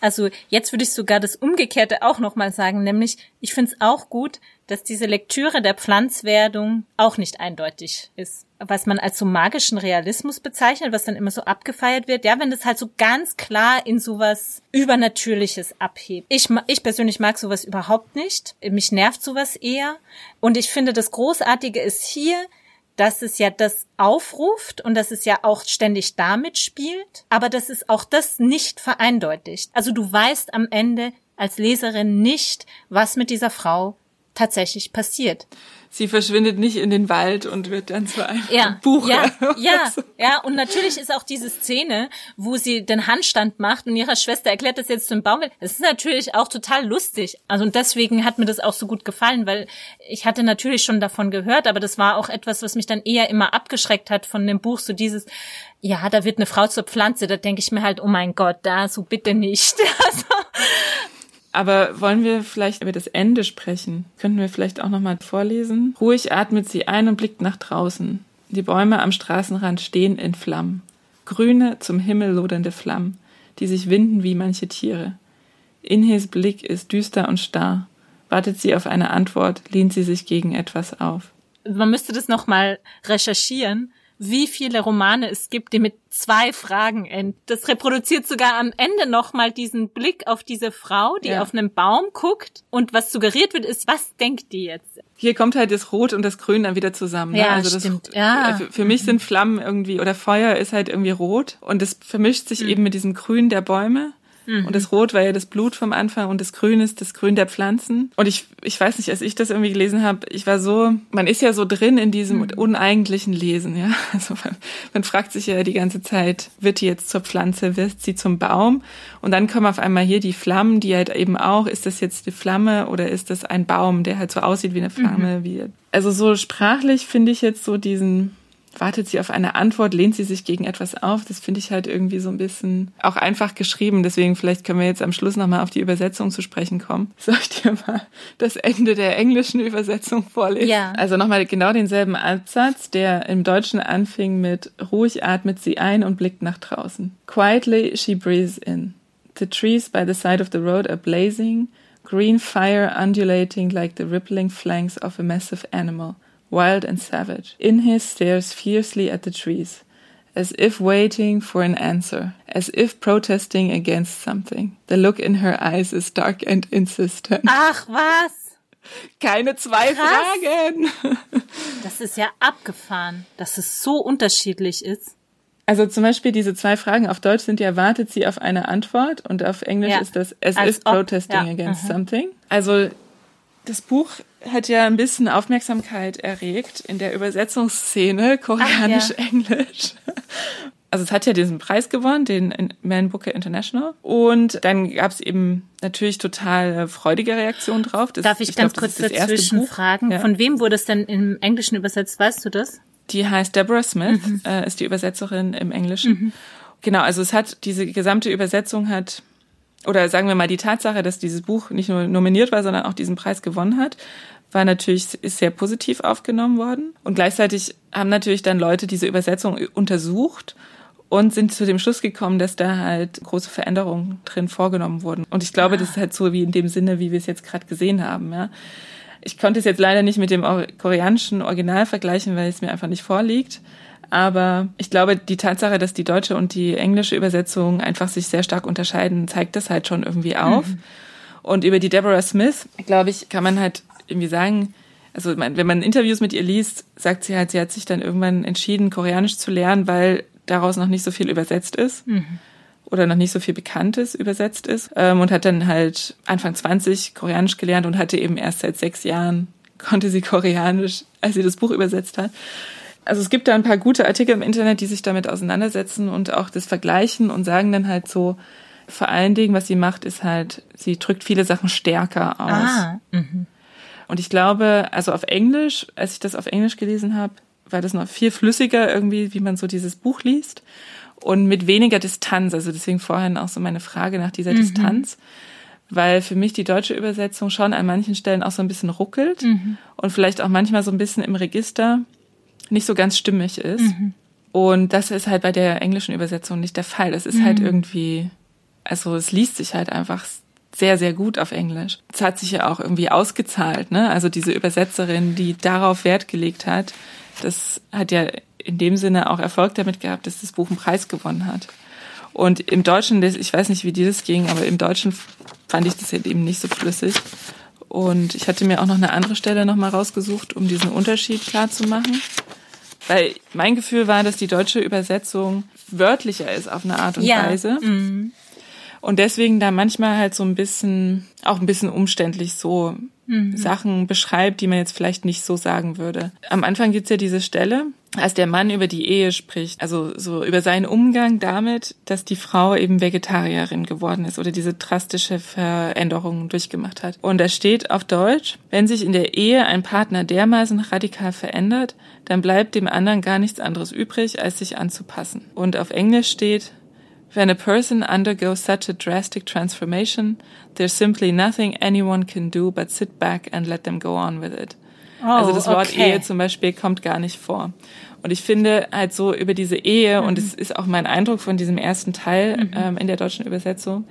Also jetzt würde ich sogar das Umgekehrte auch nochmal sagen, nämlich ich finde es auch gut, dass diese Lektüre der Pflanzwerdung auch nicht eindeutig ist. Was man als so magischen Realismus bezeichnet, was dann immer so abgefeiert wird. Ja, wenn das halt so ganz klar in sowas Übernatürliches abhebt. Ich, ich persönlich mag sowas überhaupt nicht. Mich nervt sowas eher. Und ich finde, das Großartige ist hier, dass es ja das aufruft und dass es ja auch ständig damit spielt, aber dass es auch das nicht vereindeutigt. Also du weißt am Ende als Leserin nicht, was mit dieser Frau tatsächlich passiert sie verschwindet nicht in den Wald und wird dann zu einem ja, Buch. Ja, ja, so. ja. Und natürlich ist auch diese Szene, wo sie den Handstand macht und ihrer Schwester erklärt das jetzt zum Baum. Das ist natürlich auch total lustig. Also und deswegen hat mir das auch so gut gefallen, weil ich hatte natürlich schon davon gehört, aber das war auch etwas, was mich dann eher immer abgeschreckt hat von dem Buch. So dieses, ja, da wird eine Frau zur Pflanze. Da denke ich mir halt, oh mein Gott, da so bitte nicht. Also, aber wollen wir vielleicht über das Ende sprechen? Könnten wir vielleicht auch nochmal vorlesen? Ruhig atmet sie ein und blickt nach draußen. Die Bäume am Straßenrand stehen in Flammen. Grüne, zum Himmel lodernde Flammen, die sich winden wie manche Tiere. Inhes Blick ist düster und starr. Wartet sie auf eine Antwort, lehnt sie sich gegen etwas auf. Man müsste das nochmal recherchieren, wie viele Romane es gibt, die mit zwei Fragen enden. Das reproduziert sogar am Ende nochmal diesen Blick auf diese Frau, die ja. auf einen Baum guckt und was suggeriert wird, ist, was denkt die jetzt? Hier kommt halt das Rot und das Grün dann wieder zusammen. Ne? Ja, also das, stimmt. Ja. Für, für, mich sind Flammen irgendwie oder Feuer ist halt irgendwie rot und es vermischt sich mhm. eben mit diesem Grün der Bäume. Mhm. Und das Rot war ja das Blut vom Anfang und das Grün ist das Grün der Pflanzen. Und ich, ich weiß nicht, als ich das irgendwie gelesen habe, ich war so, man ist ja so drin in diesem mhm. uneigentlichen Lesen, ja. Also man, man fragt sich ja die ganze Zeit, wird die jetzt zur Pflanze, wird sie zum Baum? Und dann kommen auf einmal hier die Flammen, die halt eben auch, ist das jetzt die Flamme oder ist das ein Baum, der halt so aussieht wie eine Flamme? Mhm. Wie, also so sprachlich finde ich jetzt so diesen wartet sie auf eine Antwort, lehnt sie sich gegen etwas auf. Das finde ich halt irgendwie so ein bisschen auch einfach geschrieben. Deswegen vielleicht können wir jetzt am Schluss nochmal auf die Übersetzung zu sprechen kommen. Soll ich dir mal das Ende der englischen Übersetzung vorlesen? Ja. Also nochmal genau denselben Absatz, der im Deutschen anfing mit ruhig atmet sie ein und blickt nach draußen. Quietly she breathes in. The trees by the side of the road are blazing, green fire undulating like the rippling flanks of a massive animal – wild and savage. Inhe stares fiercely at the trees, as if waiting for an answer, as if protesting against something. The look in her eyes is dark and insistent. Ach was! Keine zwei Krass. Fragen. Das ist ja abgefahren, dass es so unterschiedlich ist. Also zum Beispiel diese zwei Fragen auf Deutsch sind ja, wartet sie auf eine Antwort und auf Englisch ja. ist das Als if ob, protesting ja. against mhm. something. Also das Buch hat ja ein bisschen Aufmerksamkeit erregt in der Übersetzungsszene, koreanisch-englisch. Ja. also es hat ja diesen Preis gewonnen, den Man Booker International. Und dann gab es eben natürlich total freudige Reaktionen drauf. Das, Darf ich, ich ganz glaub, kurz dazwischen fragen? Ja. Von wem wurde es denn im Englischen übersetzt? Weißt du das? Die heißt Deborah Smith, mhm. äh, ist die Übersetzerin im Englischen. Mhm. Genau, also es hat, diese gesamte Übersetzung hat, oder sagen wir mal die Tatsache, dass dieses Buch nicht nur nominiert war, sondern auch diesen Preis gewonnen hat, war natürlich, ist sehr positiv aufgenommen worden. Und gleichzeitig haben natürlich dann Leute diese Übersetzung untersucht und sind zu dem Schluss gekommen, dass da halt große Veränderungen drin vorgenommen wurden. Und ich glaube, ah. das ist halt so wie in dem Sinne, wie wir es jetzt gerade gesehen haben, ja. Ich konnte es jetzt leider nicht mit dem koreanischen Original vergleichen, weil es mir einfach nicht vorliegt. Aber ich glaube, die Tatsache, dass die deutsche und die englische Übersetzung einfach sich sehr stark unterscheiden, zeigt das halt schon irgendwie auf. Mhm. Und über die Deborah Smith, glaube ich, kann man halt irgendwie sagen, also wenn man Interviews mit ihr liest, sagt sie halt, sie hat sich dann irgendwann entschieden, Koreanisch zu lernen, weil daraus noch nicht so viel übersetzt ist. Mhm. Oder noch nicht so viel Bekanntes übersetzt ist. Ähm, und hat dann halt Anfang 20 Koreanisch gelernt und hatte eben erst seit sechs Jahren konnte sie Koreanisch, als sie das Buch übersetzt hat. Also es gibt da ein paar gute Artikel im Internet, die sich damit auseinandersetzen und auch das vergleichen und sagen dann halt so, vor allen Dingen, was sie macht, ist halt, sie drückt viele Sachen stärker aus. Ah, mhm. Und ich glaube, also auf Englisch, als ich das auf Englisch gelesen habe, war das noch viel flüssiger irgendwie, wie man so dieses Buch liest und mit weniger Distanz. Also deswegen vorhin auch so meine Frage nach dieser mhm. Distanz, weil für mich die deutsche Übersetzung schon an manchen Stellen auch so ein bisschen ruckelt mhm. und vielleicht auch manchmal so ein bisschen im Register nicht so ganz stimmig ist. Mhm. Und das ist halt bei der englischen Übersetzung nicht der Fall. Es ist halt mhm. halt irgendwie, also es liest sich halt einfach sehr, sehr gut auf Englisch. Es hat sich ja auch irgendwie ausgezahlt, ne? Also diese Übersetzerin, die darauf Wert gelegt hat, das hat ja in dem Sinne auch Erfolg damit gehabt, dass das Buch einen Preis gewonnen hat. Und im Deutschen, ich weiß nicht, wie dir das ging, aber im Deutschen fand ich das halt eben nicht so flüssig. Und ich hatte mir auch noch eine andere Stelle nochmal rausgesucht, um diesen Unterschied klar zu machen. Weil mein Gefühl war, dass die deutsche Übersetzung wörtlicher ist auf eine Art und ja. Weise. Mhm. Und deswegen da manchmal halt so ein bisschen, auch ein bisschen umständlich so mhm. Sachen beschreibt, die man jetzt vielleicht nicht so sagen würde. Am Anfang gibt's ja diese Stelle, als der Mann über die Ehe spricht, also so über seinen Umgang damit, dass die Frau eben Vegetarierin geworden ist oder diese drastische Veränderung durchgemacht hat. Und da steht auf Deutsch, wenn sich in der Ehe ein Partner dermaßen radikal verändert, dann bleibt dem anderen gar nichts anderes übrig, als sich anzupassen. Und auf Englisch steht, When a person undergoes such a drastic transformation, there's simply nothing anyone can do but sit back and let them go on with it. Oh, also das Wort okay. Ehe zum Beispiel kommt gar nicht vor. Und ich finde halt so über diese Ehe, mhm. und es ist auch mein Eindruck von diesem ersten Teil mhm. ähm, in der deutschen Übersetzung,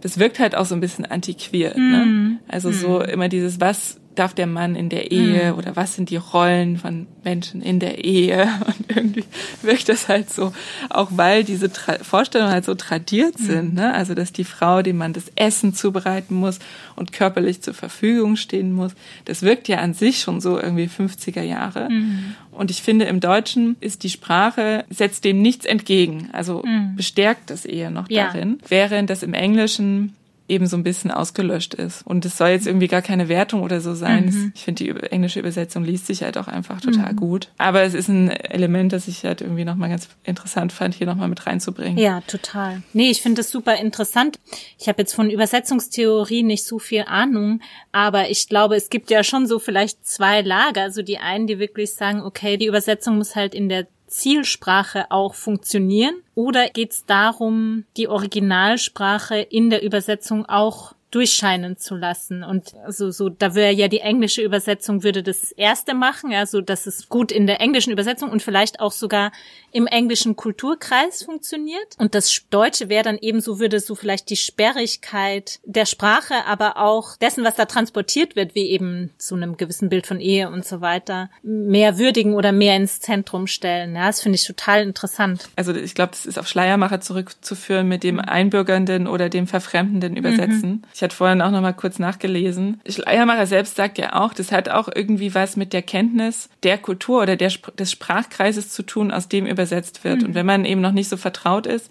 das wirkt halt auch so ein bisschen antiquiert. Ne? Mhm. Ne? Also mhm. so immer dieses, was darf der Mann in der Ehe mhm. oder was sind die Rollen von Menschen in der Ehe und irgendwie wirkt das halt so, auch weil diese Tra Vorstellungen halt so tradiert mhm. sind, ne? also dass die Frau dem Mann das Essen zubereiten muss und körperlich zur Verfügung stehen muss, das wirkt ja an sich schon so irgendwie 50er Jahre mhm. und ich finde im Deutschen ist die Sprache, setzt dem nichts entgegen, also mhm. bestärkt das eher noch ja. darin, während das im Englischen eben so ein bisschen ausgelöscht ist. Und es soll jetzt irgendwie gar keine Wertung oder so sein. Mhm. Ich finde, die englische Übersetzung liest sich halt auch einfach total mhm. gut. Aber es ist ein Element, das ich halt irgendwie nochmal ganz interessant fand, hier nochmal mit reinzubringen. Ja, total. Nee, ich finde das super interessant. Ich habe jetzt von Übersetzungstheorie nicht so viel Ahnung, aber ich glaube, es gibt ja schon so vielleicht zwei Lager. Also die einen, die wirklich sagen, okay, die Übersetzung muss halt in der Zielsprache auch funktionieren? Oder geht es darum, die Originalsprache in der Übersetzung auch durchscheinen zu lassen. Und also so, da wäre ja die englische Übersetzung würde das erste machen, also dass es gut in der englischen Übersetzung und vielleicht auch sogar im englischen Kulturkreis funktioniert. Und das Deutsche wäre dann ebenso, würde so vielleicht die Sperrigkeit der Sprache, aber auch dessen, was da transportiert wird, wie eben zu einem gewissen Bild von Ehe und so weiter, mehr würdigen oder mehr ins Zentrum stellen. Ja, das finde ich total interessant. Also ich glaube, das ist auf Schleiermacher zurückzuführen mit dem Einbürgernden oder dem Verfremdenden Übersetzen. Mhm. Ich hatte vorhin auch noch mal kurz nachgelesen. Schleiermacher selbst sagt ja auch, das hat auch irgendwie was mit der Kenntnis der Kultur oder der, des Sprachkreises zu tun, aus dem übersetzt wird. Mhm. Und wenn man eben noch nicht so vertraut ist,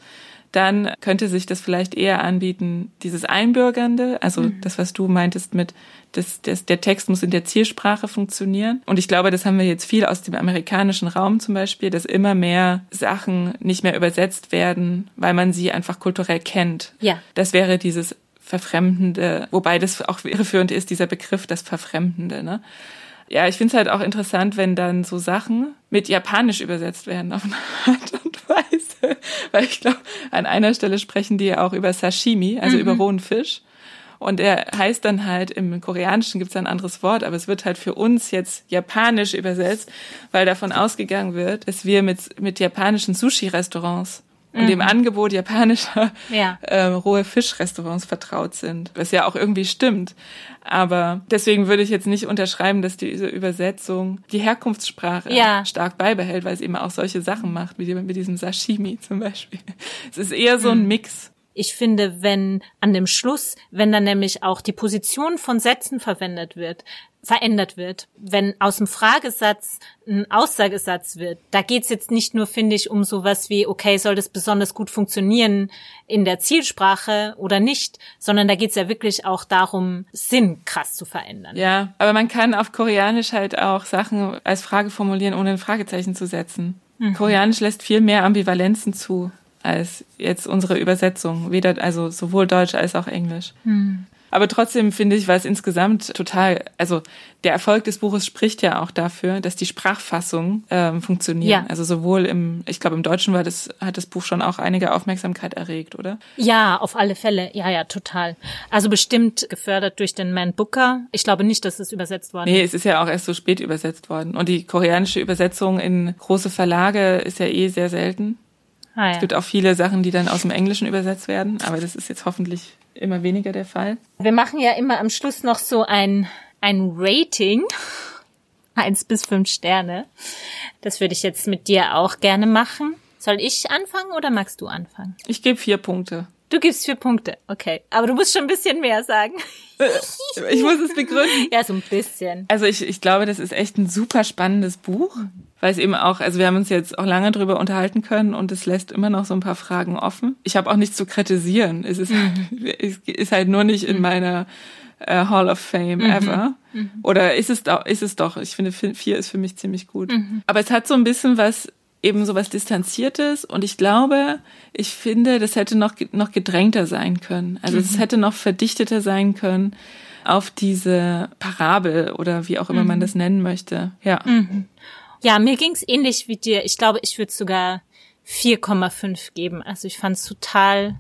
dann könnte sich das vielleicht eher anbieten, dieses Einbürgernde, also mhm. das, was du meintest mit, das, das, der Text muss in der Zielsprache funktionieren. Und ich glaube, das haben wir jetzt viel aus dem amerikanischen Raum zum Beispiel, dass immer mehr Sachen nicht mehr übersetzt werden, weil man sie einfach kulturell kennt. Ja. Das wäre dieses Verfremdende, wobei das auch irreführend ist, dieser Begriff, das Verfremdende. Ne? Ja, ich finde es halt auch interessant, wenn dann so Sachen mit Japanisch übersetzt werden auf eine Art und Weise. Weil ich glaube, an einer Stelle sprechen die ja auch über Sashimi, also mhm. über rohen Fisch. Und er heißt dann halt, im Koreanischen gibt es ein anderes Wort, aber es wird halt für uns jetzt japanisch übersetzt, weil davon ausgegangen wird, dass wir mit, mit japanischen Sushi-Restaurants und mhm. dem Angebot japanischer ja. äh, rohe Fischrestaurants vertraut sind. Was ja auch irgendwie stimmt. Aber deswegen würde ich jetzt nicht unterschreiben, dass diese Übersetzung die Herkunftssprache ja. stark beibehält, weil es eben auch solche Sachen macht, wie mit diesem Sashimi zum Beispiel. Es ist eher so ein mhm. Mix. Ich finde, wenn an dem Schluss, wenn dann nämlich auch die Position von Sätzen verwendet wird, verändert wird. Wenn aus dem Fragesatz ein Aussagesatz wird, da geht's jetzt nicht nur, finde ich, um sowas wie, okay, soll das besonders gut funktionieren in der Zielsprache oder nicht, sondern da geht's ja wirklich auch darum, Sinn krass zu verändern. Ja, aber man kann auf Koreanisch halt auch Sachen als Frage formulieren, ohne ein Fragezeichen zu setzen. Mhm. Koreanisch lässt viel mehr Ambivalenzen zu als jetzt unsere Übersetzung, weder also sowohl Deutsch als auch Englisch. Mhm. Aber trotzdem finde ich, weil es insgesamt total, also der Erfolg des Buches spricht ja auch dafür, dass die Sprachfassung ähm, funktioniert. Ja. Also sowohl im, ich glaube im Deutschen war das, hat das Buch schon auch einige Aufmerksamkeit erregt, oder? Ja, auf alle Fälle. Ja, ja, total. Also bestimmt gefördert durch den Man Booker. Ich glaube nicht, dass es übersetzt worden ist. Nee, es ist ja auch erst so spät übersetzt worden. Und die koreanische Übersetzung in große Verlage ist ja eh sehr selten. Ah, ja. Es gibt auch viele Sachen, die dann aus dem Englischen übersetzt werden, aber das ist jetzt hoffentlich immer weniger der Fall. Wir machen ja immer am Schluss noch so ein, ein Rating. Eins bis fünf Sterne. Das würde ich jetzt mit dir auch gerne machen. Soll ich anfangen oder magst du anfangen? Ich gebe vier Punkte. Du gibst vier Punkte, okay. Aber du musst schon ein bisschen mehr sagen. ich muss es begründen. Ja, so ein bisschen. Also ich, ich glaube, das ist echt ein super spannendes Buch, weil es eben auch, also wir haben uns jetzt auch lange drüber unterhalten können und es lässt immer noch so ein paar Fragen offen. Ich habe auch nichts zu kritisieren. Es ist, mhm. es ist halt nur nicht in mhm. meiner äh, Hall of Fame mhm. ever. Mhm. Oder ist es doch, ist es doch. Ich finde, vier ist für mich ziemlich gut. Aber es hat so ein bisschen was eben sowas Distanziertes und ich glaube, ich finde, das hätte noch, noch gedrängter sein können. Also es hätte noch verdichteter sein können auf diese Parabel oder wie auch immer man das nennen möchte. Ja. Ja, mir ging's ähnlich wie dir. Ich glaube, ich würde sogar 4,5 geben. Also ich fand es total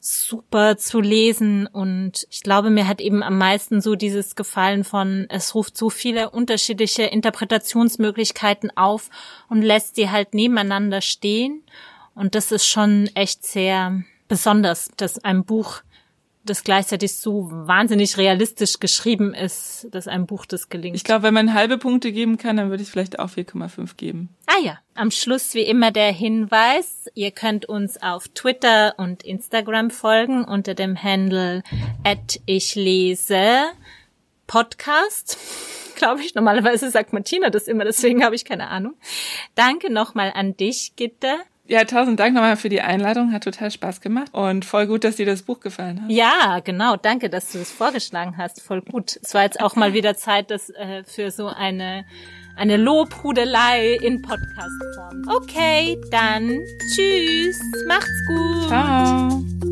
super zu lesen und ich glaube, mir hat eben am meisten so dieses Gefallen von, es ruft so viele unterschiedliche Interpretationsmöglichkeiten auf und lässt sie halt nebeneinander stehen und das ist schon echt sehr besonders, dass ein Buch das gleichzeitig so wahnsinnig realistisch geschrieben ist, dass ein Buch das gelingt. Ich glaube, wenn man halbe Punkte geben kann, dann würde ich vielleicht auch 4,5 geben. Ah ja, am Schluss wie immer der Hinweis, ihr könnt uns auf Twitter und Instagram folgen unter dem Handle at ich lese Podcast. Glaube ich. Normalerweise sagt Martina das immer, deswegen habe ich keine Ahnung. Danke nochmal an dich, Gitte. Ja, tausend Dank nochmal für die Einladung. Hat total Spaß gemacht. Und voll gut, dass dir das Buch gefallen hat. Ja, genau. Danke, dass du es vorgeschlagen hast. Voll gut. Es war jetzt auch mal wieder Zeit, dass äh, für so eine eine Lobhudelei in Podcastform. Okay, dann tschüss. Macht's gut. Ciao.